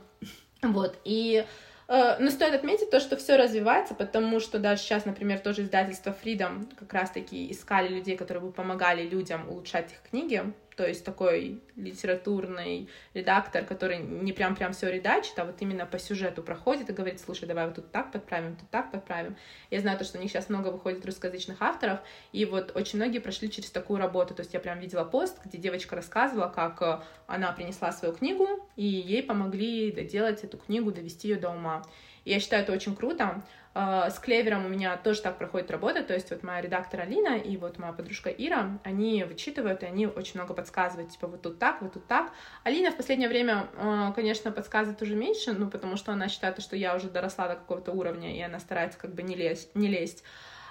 Вот, и э, но стоит отметить то, что все развивается, потому что даже сейчас, например, тоже издательство Freedom как раз-таки искали людей, которые бы помогали людям улучшать их книги то есть такой литературный редактор, который не прям-прям все редачит, а вот именно по сюжету проходит и говорит, слушай, давай вот тут так подправим, тут так подправим. Я знаю то, что у них сейчас много выходит русскоязычных авторов, и вот очень многие прошли через такую работу, то есть я прям видела пост, где девочка рассказывала, как э, она принесла свою книгу, и ей помогли доделать эту книгу, довести ее до ума. И я считаю это очень круто, с клевером у меня тоже так проходит работа, то есть вот моя редактор Алина и вот моя подружка Ира, они вычитывают, и они очень много подсказывают, типа вот тут так, вот тут так. Алина в последнее время, а, конечно, подсказывает уже меньше, ну, потому что она считает, что я уже доросла до какого-то уровня, и она старается как бы не лезть. Не лезть.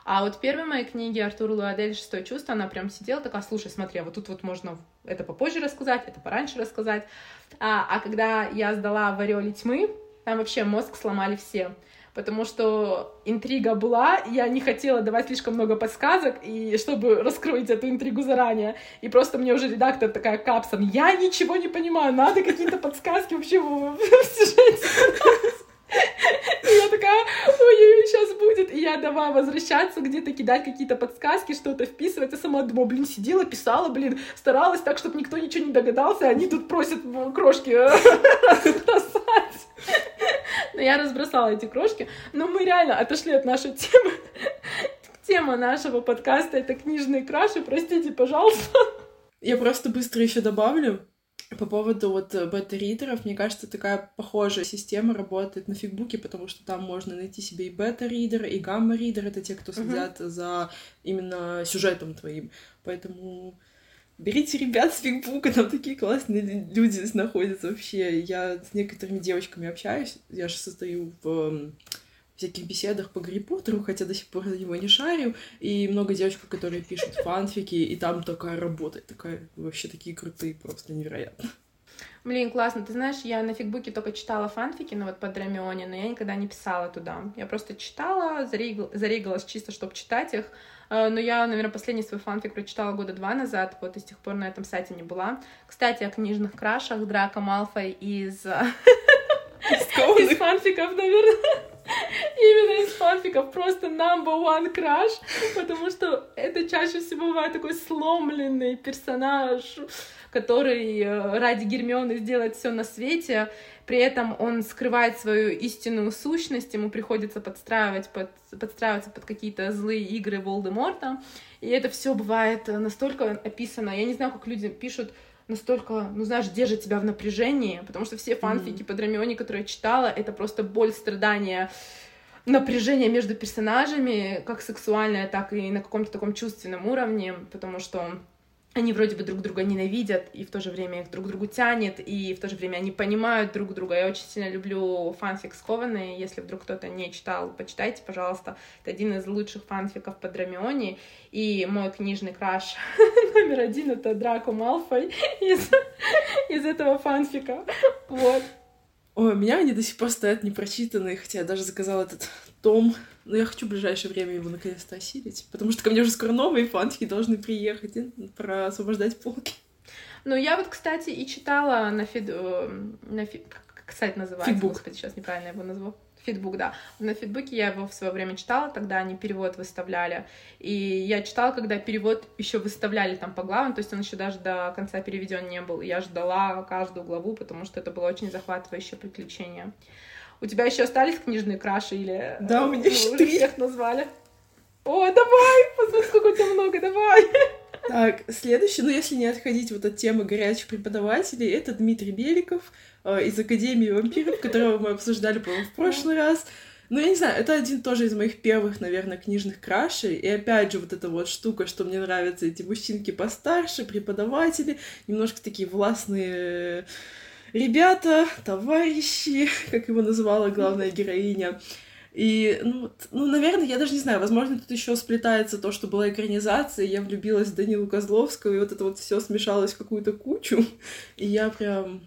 А вот первые мои книги Артур Луадель «Шестое чувство», она прям сидела такая, слушай, смотри, а вот тут вот можно это попозже рассказать, это пораньше рассказать. А, а когда я сдала в «Ореоле тьмы», там вообще мозг сломали все потому что интрига была, я не хотела давать слишком много подсказок, и чтобы раскроить эту интригу заранее, и просто мне уже редактор такая капсом, я ничего не понимаю, надо какие-то подсказки вообще в, сюжете. Я такая, ой-ой-ой, сейчас будет. И я давай возвращаться, где-то кидать какие-то подсказки, что-то вписывать. Я сама думала, блин, сидела, писала, блин, старалась так, чтобы никто ничего не догадался, они тут просят крошки бросать. Но я разбросала эти крошки. Но мы реально отошли от нашей темы. Тема нашего подкаста — это книжные краши. Простите, пожалуйста. Я просто быстро еще добавлю. По поводу вот бета-ридеров, мне кажется, такая похожая система работает на фигбуке, потому что там можно найти себе и бета-ридер, и гамма-ридер. Это те, кто следят uh-huh. за именно сюжетом твоим. Поэтому Берите ребят с Фигбука, там такие классные люди находятся вообще. Я с некоторыми девочками общаюсь, я же состою в всяких беседах по Гарри Поттеру, хотя до сих пор его не шарю, и много девочек, которые пишут фанфики, и там такая работа, такая, вообще такие крутые, просто невероятно. Блин, классно. Ты знаешь, я на фигбуке только читала фанфики, ну вот по Драмионе, но я никогда не писала туда. Я просто читала, зарегал, зарегалась чисто, чтобы читать их, Э, но я, наверное, последний свой фанфик прочитала года два назад, вот и с тех пор на этом сайте не была. Кстати, о книжных крашах Драка Малфой из... Из фанфиков, наверное. Именно из фанфиков. Просто number one crush, потому что это чаще всего бывает такой сломленный персонаж, который э, ради Гермионы сделает все на свете, при этом он скрывает свою истинную сущность, ему приходится подстраивать под, подстраиваться под какие-то злые игры Волдеморта, и это все бывает настолько описано, я не знаю, как люди пишут настолько, ну знаешь, держит тебя в напряжении, потому что все фанфики mm-hmm. по Драмионе, которые я читала, это просто боль, страдания, напряжение между персонажами, как сексуальное, так и на каком-то таком чувственном уровне, потому что они вроде бы друг друга ненавидят, и в то же время их друг другу тянет, и в то же время они понимают друг друга. Я очень сильно люблю фанфик скованный. Если вдруг кто-то не читал, почитайте, пожалуйста. Это один из лучших фанфиков по Драмионе. И мой книжный краш номер один — это Драко Малфой из, из этого фанфика. Вот. Ой, у меня они до сих пор стоят непрочитанные, хотя я даже заказала этот том. Но я хочу в ближайшее время его наконец-то осилить, потому что ко мне уже скоро новые фанфики должны приехать. Пора освобождать полки. Ну, я вот, кстати, и читала на фид... Э, на фид... Как сайт называется? Фидбук. Господи, сейчас неправильно его назву. Фидбук, да. На фидбуке я его в свое время читала, тогда они перевод выставляли. И я читала, когда перевод еще выставляли там по главам, то есть он еще даже до конца переведен не был. Я ждала каждую главу, потому что это было очень захватывающее приключение. У тебя еще остались книжные краши или... Да, у меня еще три. всех назвали? О, давай! Посмотри, сколько у тебя много, давай! Так, следующий, ну если не отходить вот от темы горячих преподавателей, это Дмитрий Беликов э, из Академии вампиров, которого мы обсуждали, по-моему, в прошлый раз. Ну, я не знаю, это один тоже из моих первых, наверное, книжных крашей. И опять же, вот эта вот штука, что мне нравятся эти мужчинки постарше, преподаватели, немножко такие властные ребята, товарищи, как его называла главная героиня. И, ну, ну, наверное, я даже не знаю, возможно, тут еще сплетается то, что была экранизация, я влюбилась в Данилу Козловского, и вот это вот все смешалось в какую-то кучу, и я прям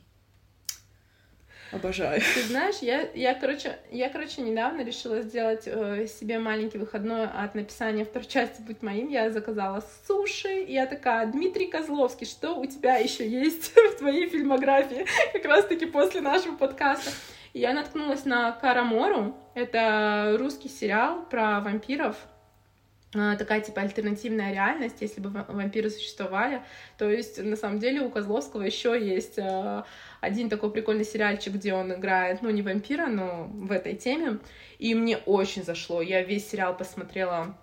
Обожаю. Ты знаешь, я, я, короче, я, короче, недавно решила сделать э, себе маленький выходной от написания второй части «Будь моим». Я заказала суши, и я такая, Дмитрий Козловский, что у тебя еще есть в твоей фильмографии? Как раз-таки после нашего подкаста. И я наткнулась на Карамору. Это русский сериал про вампиров а, такая типа альтернативная реальность, если бы вампиры существовали. То есть, на самом деле, у Козловского еще есть а, один такой прикольный сериальчик, где он играет, ну, не вампира, но в этой теме. И мне очень зашло. Я весь сериал посмотрела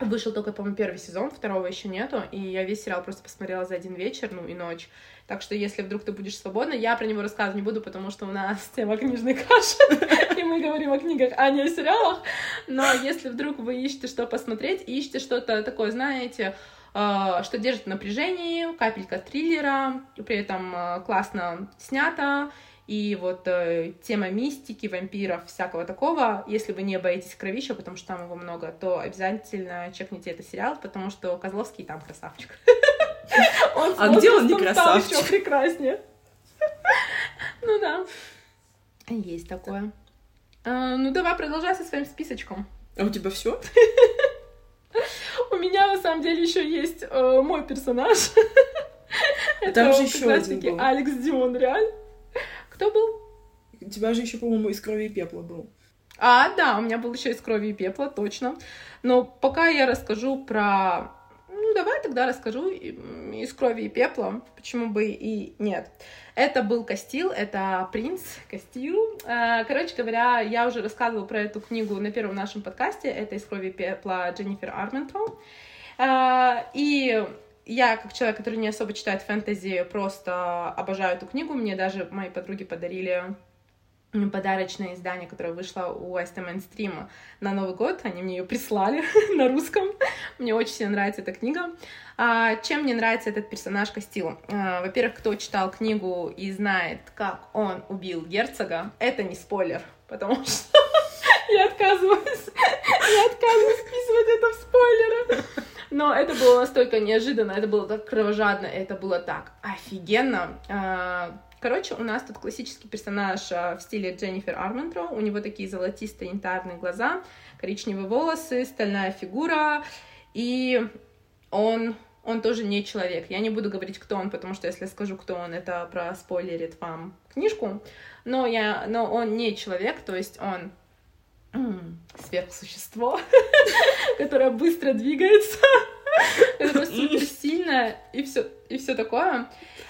Вышел только, по-моему, первый сезон, второго еще нету, и я весь сериал просто посмотрела за один вечер, ну и ночь. Так что, если вдруг ты будешь свободна, я про него рассказывать не буду, потому что у нас тема книжной каши, и мы говорим о книгах, а не о сериалах. Но если вдруг вы ищете что посмотреть, ищете что-то такое, знаете, что держит напряжение, капелька триллера, при этом э, классно снято, и вот э, тема мистики, вампиров, всякого такого, если вы не боитесь кровища, потому что там его много, то обязательно чекните этот сериал, потому что Козловский там красавчик. а где он не красавчик? еще прекраснее. ну да. Есть такое. Ну давай продолжай со своим списочком. А у тебя все? Меня на самом деле еще есть э, мой персонаж. Там же еще один был. Алекс Дион, реально. Кто был? У тебя же еще, по-моему, из крови и пепла был. А, да, у меня был еще из крови и пепла, точно. Но пока я расскажу про... Давай тогда расскажу из крови и пепла, почему бы и нет. Это был Кастил, это принц Кастил. Э, короче говоря, я уже рассказывала про эту книгу на первом нашем подкасте. Это «Из крови и пепла» Дженнифер Арментроу. Э, и я, как человек, который не особо читает фэнтези, просто обожаю эту книгу. Мне даже мои подруги подарили подарочное издание, которое вышло у West Mainstream на Новый год. Они мне ее прислали на русском. Мне очень сильно нравится эта книга. А, чем мне нравится этот персонаж Костил? А, во-первых, кто читал книгу и знает, как он убил герцога, это не спойлер, потому что я отказываюсь, я отказываюсь вписывать это в спойлеры. Но это было настолько неожиданно, это было так кровожадно, это было так офигенно. А, короче, у нас тут классический персонаж а, в стиле Дженнифер Арментро. У него такие золотистые янтарные глаза, коричневые волосы, стальная фигура. И он, он тоже не человек. Я не буду говорить, кто он, потому что если я скажу, кто он, это про спойлерит вам книжку. Но, я, но он не человек, то есть он сверхсущество, которое быстро двигается, которое супер сильное и все и все такое.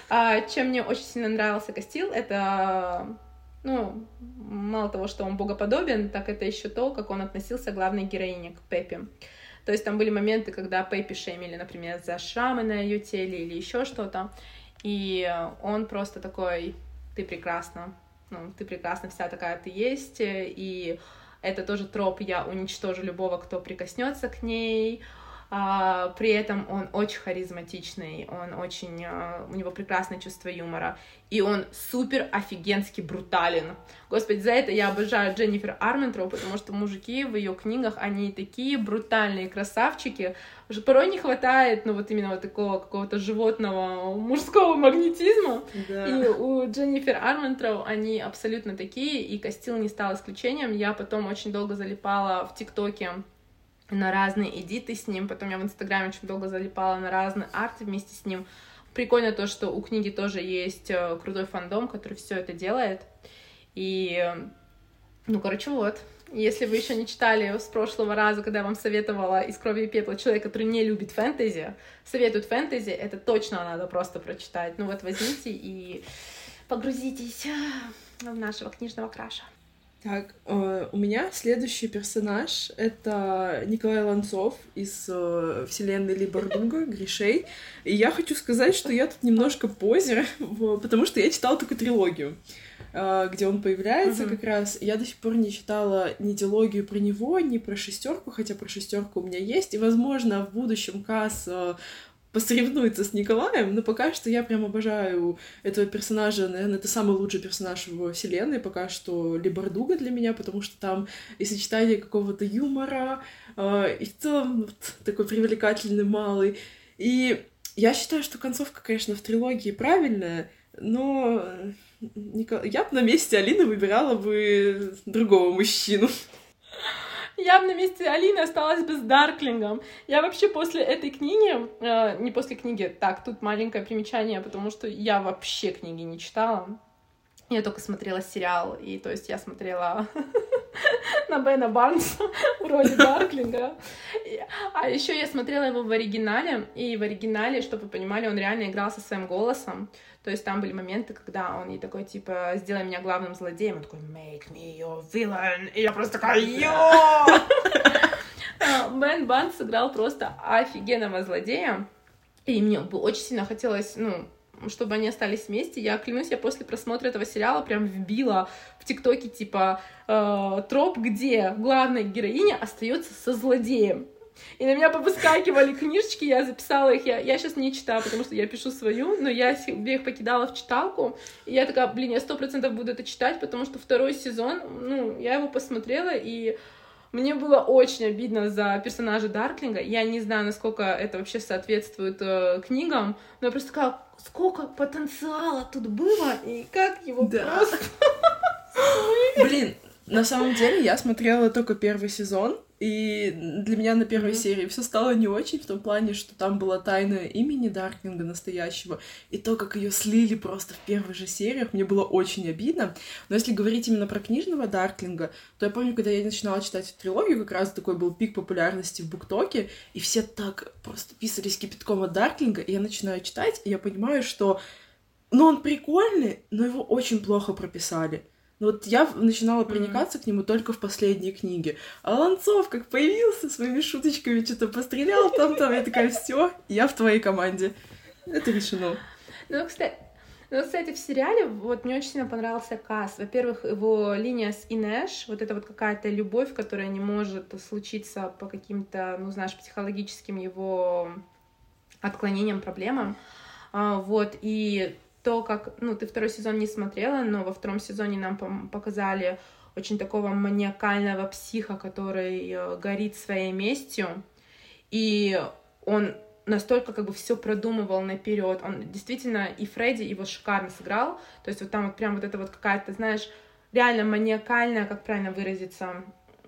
А, чем мне очень сильно нравился Костил, это ну, мало того, что он богоподобен, так это еще то, как он относился к главной героине, к Пеппи. То есть там были моменты, когда Пеппи шеймили, например, за шрамы на ее теле или еще что-то. И он просто такой, ты прекрасна, ну, ты прекрасна, вся такая ты есть, и это тоже троп, я уничтожу любого, кто прикоснется к ней, а, при этом он очень харизматичный, он очень, а, у него прекрасное чувство юмора, и он супер офигенски брутален. Господи, за это я обожаю Дженнифер Арментроу, потому что мужики в ее книгах, они такие брутальные красавчики, уже порой не хватает, ну, вот именно вот такого какого-то животного мужского магнетизма. Да. И у Дженнифер Арментроу они абсолютно такие, и Костил не стал исключением. Я потом очень долго залипала в ТикТоке на разные эдиты с ним, потом я в Инстаграме очень долго залипала на разные арты вместе с ним. Прикольно то, что у книги тоже есть э, крутой фандом, который все это делает. И, ну, короче, вот. Если вы еще не читали с прошлого раза, когда я вам советовала «Из крови и пепла» человек, который не любит фэнтези, советует фэнтези, это точно надо просто прочитать. Ну вот возьмите и погрузитесь в нашего книжного краша. Так, э, у меня следующий персонаж — это Николай Ланцов из э, вселенной Либардуга, Гришей. И я хочу сказать, что я тут немножко позер, потому что я читала только трилогию э, где он появляется uh-huh. как раз. Я до сих пор не читала ни диалогию про него, ни про шестерку, хотя про шестерку у меня есть. И, возможно, в будущем Касс посоревнуется с Николаем, но пока что я прям обожаю этого персонажа, наверное, это самый лучший персонаж в вселенной, пока что Либардуга для меня, потому что там и сочетание какого-то юмора, э, и в целом вот, такой привлекательный малый. И я считаю, что концовка, конечно, в трилогии правильная, но я бы на месте Алины выбирала бы другого мужчину. Я бы на месте Алины осталась бы с Дарклингом. Я вообще после этой книги, э, не после книги, так, тут маленькое примечание, потому что я вообще книги не читала. Я только смотрела сериал, и то есть я смотрела на Бена Барнса в роли Дарклинга. А еще я смотрела его в оригинале, и в оригинале, чтобы вы понимали, он реально играл со своим голосом. То есть там были моменты, когда он ей такой, типа, сделай меня главным злодеем. Он такой, make me your villain. И я просто такая, йо! А, Бен Барнс сыграл просто офигенного злодея. И мне бы очень сильно хотелось, ну, чтобы они остались вместе. Я клянусь, я после просмотра этого сериала прям вбила в ТикТоке, типа, э, троп, где главная героиня остается со злодеем. И на меня повыскакивали книжечки, я записала их, я, я сейчас не читаю, потому что я пишу свою, но я себе их покидала в читалку, и я такая, блин, я сто процентов буду это читать, потому что второй сезон, ну, я его посмотрела, и мне было очень обидно за персонажа Дарклинга. Я не знаю, насколько это вообще соответствует э, книгам, но я просто такая, сколько потенциала тут было, и как его да. просто... Блин, на самом деле я смотрела только первый сезон, и для меня на первой mm-hmm. серии все стало не очень в том плане, что там была тайна имени Дарклинга настоящего, и то, как ее слили просто в первых же сериях, мне было очень обидно. Но если говорить именно про книжного Дарклинга, то я помню, когда я начинала читать трилогию, как раз такой был пик популярности в Буктоке, и все так просто писались кипятком от Дарклинга, и я начинаю читать, и я понимаю, что ну, он прикольный, но его очень плохо прописали. Вот я начинала проникаться mm-hmm. к нему только в последней книге. А Ланцов как появился своими шуточками, что-то пострелял там-там, я такая, все, я в твоей команде. Это решено. Ну, кстати, ну, кстати, в сериале вот мне очень сильно понравился Кас. Во-первых, его линия с Инеш, вот это вот какая-то любовь, которая не может случиться по каким-то, ну, знаешь, психологическим его отклонениям, проблемам. А, вот, и то, как, ну, ты второй сезон не смотрела, но во втором сезоне нам показали очень такого маниакального психа, который э, горит своей местью, и он настолько как бы все продумывал наперед. Он действительно и Фредди его шикарно сыграл. То есть вот там вот прям вот это вот какая-то, знаешь, реально маниакальная, как правильно выразиться,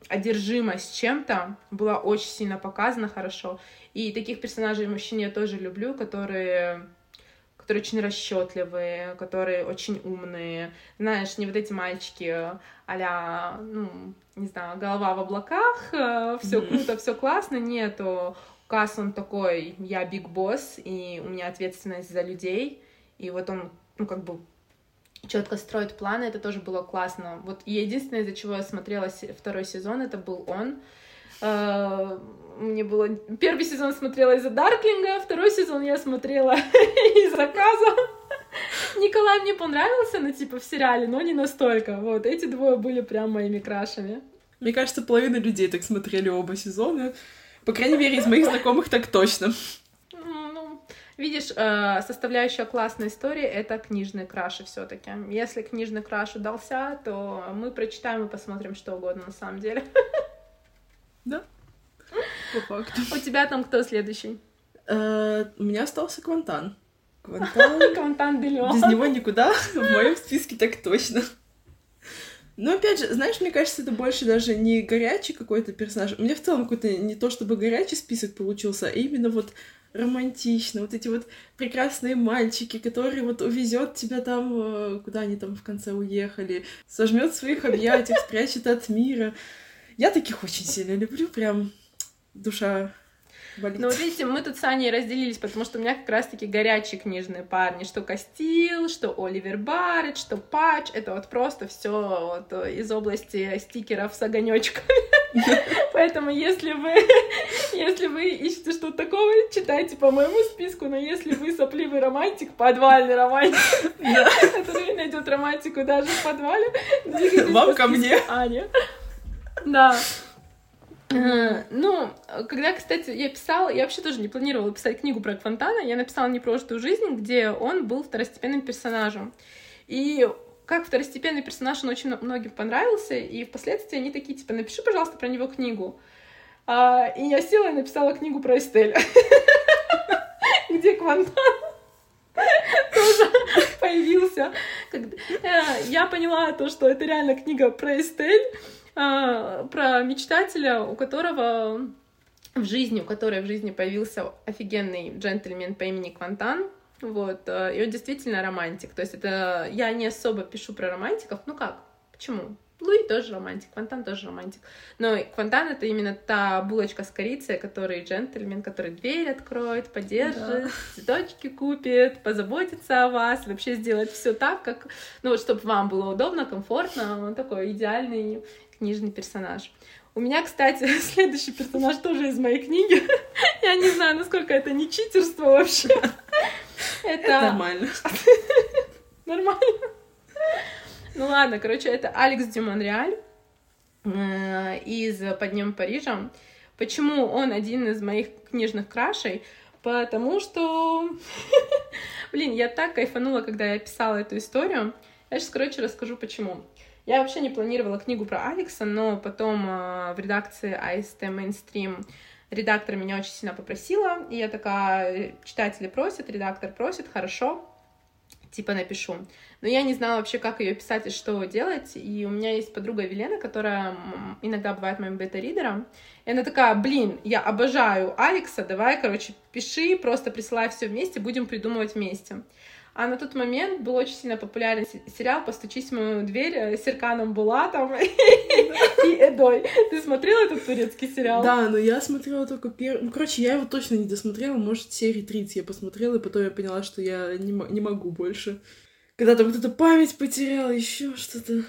одержимость чем-то была очень сильно показана хорошо. И таких персонажей мужчин я тоже люблю, которые которые очень расчетливые, которые очень умные. Знаешь, не вот эти мальчики а ну, не знаю, голова в облаках, все круто, все классно. Нету. Касс он такой, я биг босс, и у меня ответственность за людей. И вот он, ну, как бы четко строит планы, это тоже было классно. Вот единственное, из-за чего я смотрела второй сезон, это был он. Э, мне было... Первый сезон смотрела из-за Дарклинга, второй сезон я смотрела из-за Каза. Николай мне понравился, ну, типа, в сериале, но не настолько. Вот, эти двое были прям моими крашами. Мне кажется, половина людей так смотрели оба сезона. По крайней мере, из моих знакомых так точно. Ну, видишь, э, составляющая классной истории — это книжные краши все таки Если книжный краш удался, то мы прочитаем и посмотрим что угодно на самом деле. Да, по факту. У тебя там кто следующий? Э, у меня остался Квантан. Квантан... Квантан Делеон. Без него никуда, в моем списке так точно. Но опять же, знаешь, мне кажется, это больше даже не горячий какой-то персонаж. У меня в целом какой-то не то чтобы горячий список получился, а именно вот романтично, вот эти вот прекрасные мальчики, которые вот увезет тебя там, э, куда они там в конце уехали, сожмет в своих объятиях, спрячет от мира. Я таких очень сильно люблю, прям душа болит. Ну, вот видите, мы тут с Аней разделились, потому что у меня как раз-таки горячие книжные парни, что Кастил, что Оливер Барретт, что Патч, это вот просто все вот из области стикеров с огонечками. Поэтому, если вы, если вы ищете что-то такого, читайте по моему списку, но если вы сопливый романтик, подвальный романтик, который найдет романтику даже в подвале, Вам ко мне. Аня. Да. Э, ну, когда, кстати, я писала, я вообще тоже не планировала писать книгу про Квантана, я написала непрожитую жизнь, где он был второстепенным персонажем. И как второстепенный персонаж, он очень многим понравился, и впоследствии они такие, типа, напиши, пожалуйста, про него книгу. А, и я села и написала книгу про Эстель, где Квантан тоже появился. Э, я поняла то, что это реально книга про Эстель, про мечтателя, у которого в жизни, у которой в жизни появился офигенный джентльмен по имени Квантан, вот, э, и он действительно романтик, то есть это, я не особо пишу про романтиков, ну как, почему? Луи тоже романтик, Квантан тоже романтик. Но Квантан — это именно та булочка с корицей, который джентльмен, который дверь откроет, поддержит, да. цветочки купит, позаботится о вас, вообще сделает все так, как, ну вот, чтобы вам было удобно, комфортно. Он такой идеальный книжный персонаж. У меня, кстати, следующий персонаж тоже из моей книги. Я не знаю, насколько это не читерство вообще. Это нормально. Нормально. Ну ладно, короче, это Алекс Дюмонреаль э, из «Под днем Парижа». Почему он один из моих книжных крашей? Потому что, блин, я так кайфанула, когда я писала эту историю. Я сейчас, короче, расскажу, почему. Я вообще не планировала книгу про Алекса, но потом э, в редакции AST Mainstream редактор меня очень сильно попросила, и я такая, читатели просят, редактор просит, хорошо, типа напишу. Но я не знала вообще, как ее писать и что делать. И у меня есть подруга Велена, которая иногда бывает моим бета-ридером. И она такая, блин, я обожаю Алекса, давай, короче, пиши, просто присылай все вместе, будем придумывать вместе. А на тот момент был очень сильно популярен сериал «Постучись в мою дверь» с Серканом Булатом и Эдой. Ты смотрела этот турецкий сериал? Да, но я смотрела только первый... Ну, короче, я его точно не досмотрела. Может, серии 30 я посмотрела, и потом я поняла, что я не, не могу больше. Когда там вот эта память потеряла, еще что-то.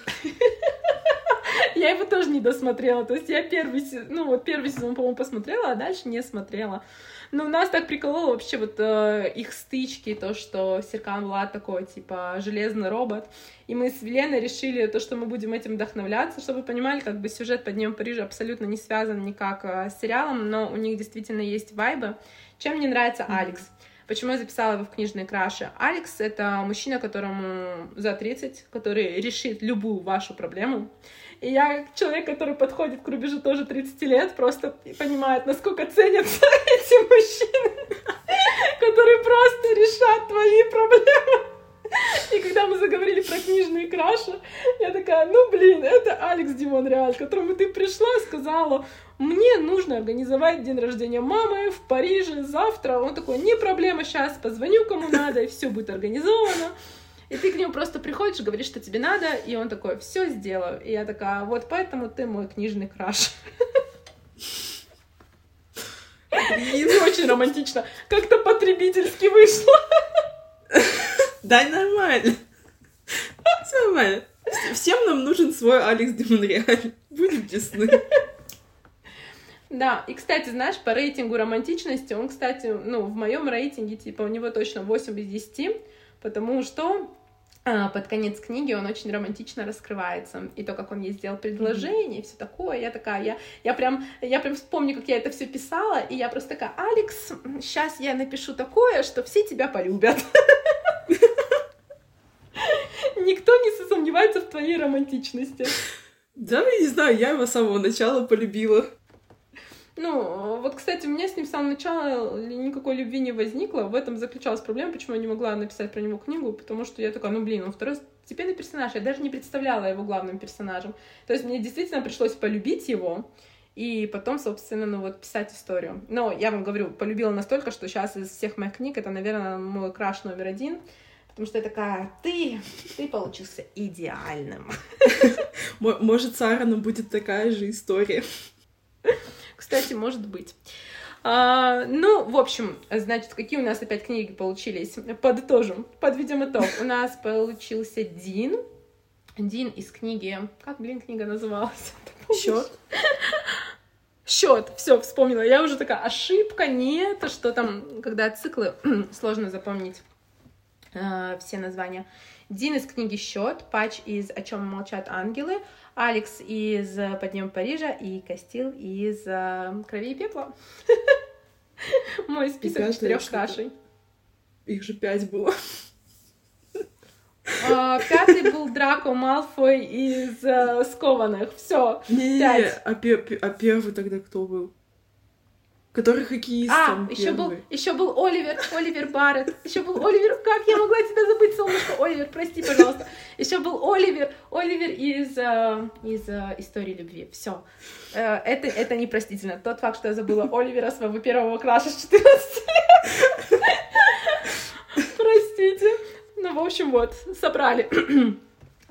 Я его тоже не досмотрела. То есть я первый, ну вот первый сезон, по-моему, посмотрела, а дальше не смотрела. Ну, нас так прикололо вообще вот э, их стычки, то, что Серкан Влад такой, типа, железный робот. И мы с Веленой решили то, что мы будем этим вдохновляться, чтобы вы понимали, как бы сюжет под днем Парижа абсолютно не связан никак э, с сериалом, но у них действительно есть вайбы. Чем мне нравится Алекс? Почему я записала его в книжные краши? Алекс — это мужчина, которому за 30, который решит любую вашу проблему. И я человек, который подходит к рубежу тоже 30 лет, просто понимает, насколько ценятся эти мужчины, которые просто решат твои проблемы. И когда мы заговорили про книжные краши, я такая, ну блин, это Алекс Димон Реаль, которому ты пришла и сказала, мне нужно организовать день рождения мамы в Париже завтра. Он такой, не проблема, сейчас позвоню кому надо, и все будет организовано. И ты к нему просто приходишь, говоришь, что тебе надо, и он такой, все сделаю. И я такая, вот поэтому ты мой книжный краш. Не очень романтично. Как-то потребительски вышло. Да, нормально. Все нормально. Всем нам нужен свой Алекс Демонреаль. Будем честны. Да, и, кстати, знаешь, по рейтингу романтичности, он, кстати, ну, в моем рейтинге, типа, у него точно 8 из 10, потому что под конец книги он очень романтично раскрывается. И то, как он ей сделал предложение, mm-hmm. и все такое. Я такая, я, я прям, я прям вспомню, как я это все писала, и я просто такая, Алекс, сейчас я напишу такое, что все тебя полюбят. Никто не сомневается в твоей романтичности. Да, я не знаю, я его с самого начала полюбила. Ну, вот, кстати, у меня с ним с самого начала никакой любви не возникло. В этом заключалась проблема, почему я не могла написать про него книгу, потому что я такая, ну, блин, он второй степенный персонаж. Я даже не представляла его главным персонажем. То есть мне действительно пришлось полюбить его, и потом, собственно, ну вот писать историю. Но я вам говорю, полюбила настолько, что сейчас из всех моих книг это, наверное, мой краш номер один. Потому что я такая, ты, ты получился идеальным. Может, с Аароном будет такая же история. Кстати, может быть. А, ну, в общем, значит, какие у нас опять книги получились? Подытожим, подведем итог. У нас получился Дин. Дин из книги... Как, блин, книга называлась? Счет. Счет, все, вспомнила. Я уже такая, ошибка, нет, что там, когда циклы, сложно запомнить э, все названия. Дин из книги Счет, Патч из О чем молчат ангелы, Алекс из Подъем Парижа и Костил из э, Крови и пепла. Мой список четырех кашей. Их же пять было. А, пятый был Драко Малфой из э, Скованных. Все. Не-не-не, а, а первый тогда кто был? Который хоккеистом А, еще был, еще был Оливер, Оливер Барретт, еще был Оливер, как я могла тебя забыть, солнышко, Оливер, прости, пожалуйста, еще был Оливер, Оливер из, э, из э, истории любви, все, э, это, это непростительно, тот факт, что я забыла Оливера своего первого класса с 14 лет, простите, ну, в общем, вот, собрали.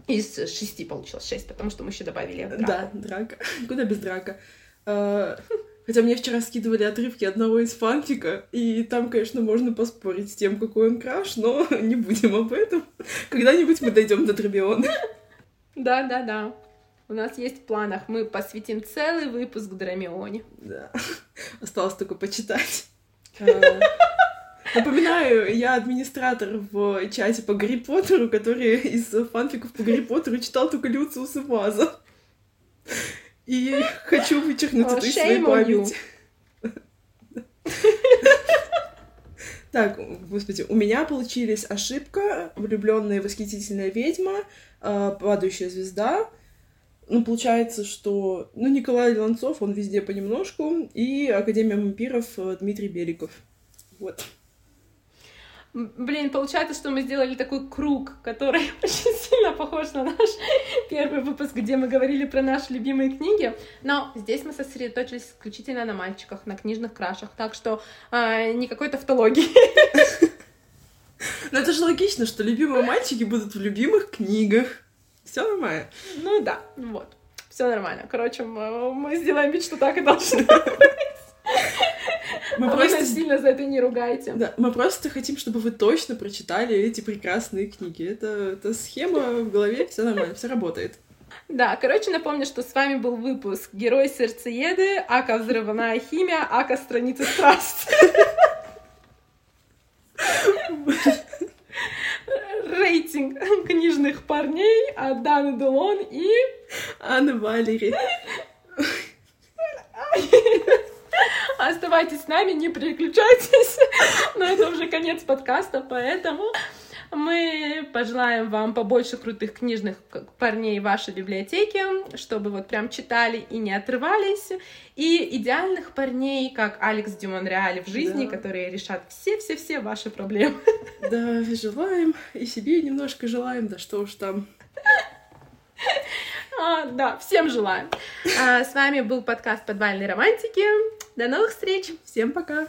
Из шести получилось шесть, потому что мы еще добавили драку. Да, драка. Куда без драка? Хотя мне вчера скидывали отрывки одного из фанфика, и там, конечно, можно поспорить с тем, какой он краш, но не будем об этом. Когда-нибудь мы дойдем до Трабиона. Да, да, да. У нас есть в планах. Мы посвятим целый выпуск Драмионе. Да. Осталось только почитать. А, напоминаю, я администратор в чате по Гарри Поттеру, который из фанфиков по Гарри Поттеру читал только Люциуса Ваза. И хочу вычеркнуть это из своей памяти. Так, господи, у меня получились ошибка, влюбленная восхитительная ведьма, а, падающая звезда. Ну, получается, что... Ну, Николай Ланцов, он везде понемножку, и Академия вампиров э, Дмитрий Беликов. Вот. Блин, получается, что мы сделали такой круг, который очень сильно похож на наш первый выпуск, где мы говорили про наши любимые книги. Но здесь мы сосредоточились исключительно на мальчиках, на книжных крашах. Так что э, никакой тавтологии. Ну это же логично, что любимые мальчики будут в любимых книгах. Все нормально. Ну да, вот. Все нормально. Короче, мы сделаем вид, что так и должно быть. Мы просто... Сильно за это не ругайте. Да, мы просто хотим, чтобы вы точно прочитали эти прекрасные книги. Это, это схема в голове, все нормально, все работает. Да, короче, напомню, что с вами был выпуск «Герой сердцееды», «Ака взрывная химия», «Ака страница страсти». Рейтинг книжных парней от Даны Делон и... Анны Валери. Оставайтесь с нами, не переключайтесь. Но это уже конец подкаста, поэтому Мы пожелаем вам побольше крутых книжных парней в вашей библиотеке, чтобы вот прям читали и не отрывались. И идеальных парней, как Алекс Дюмонреаль в жизни, да. которые решат все-все-все ваши проблемы. Да, желаем. И себе немножко желаем, да что уж там. А, да, всем желаем. А, с вами был подкаст «Подвальные романтики». До новых встреч. Всем пока.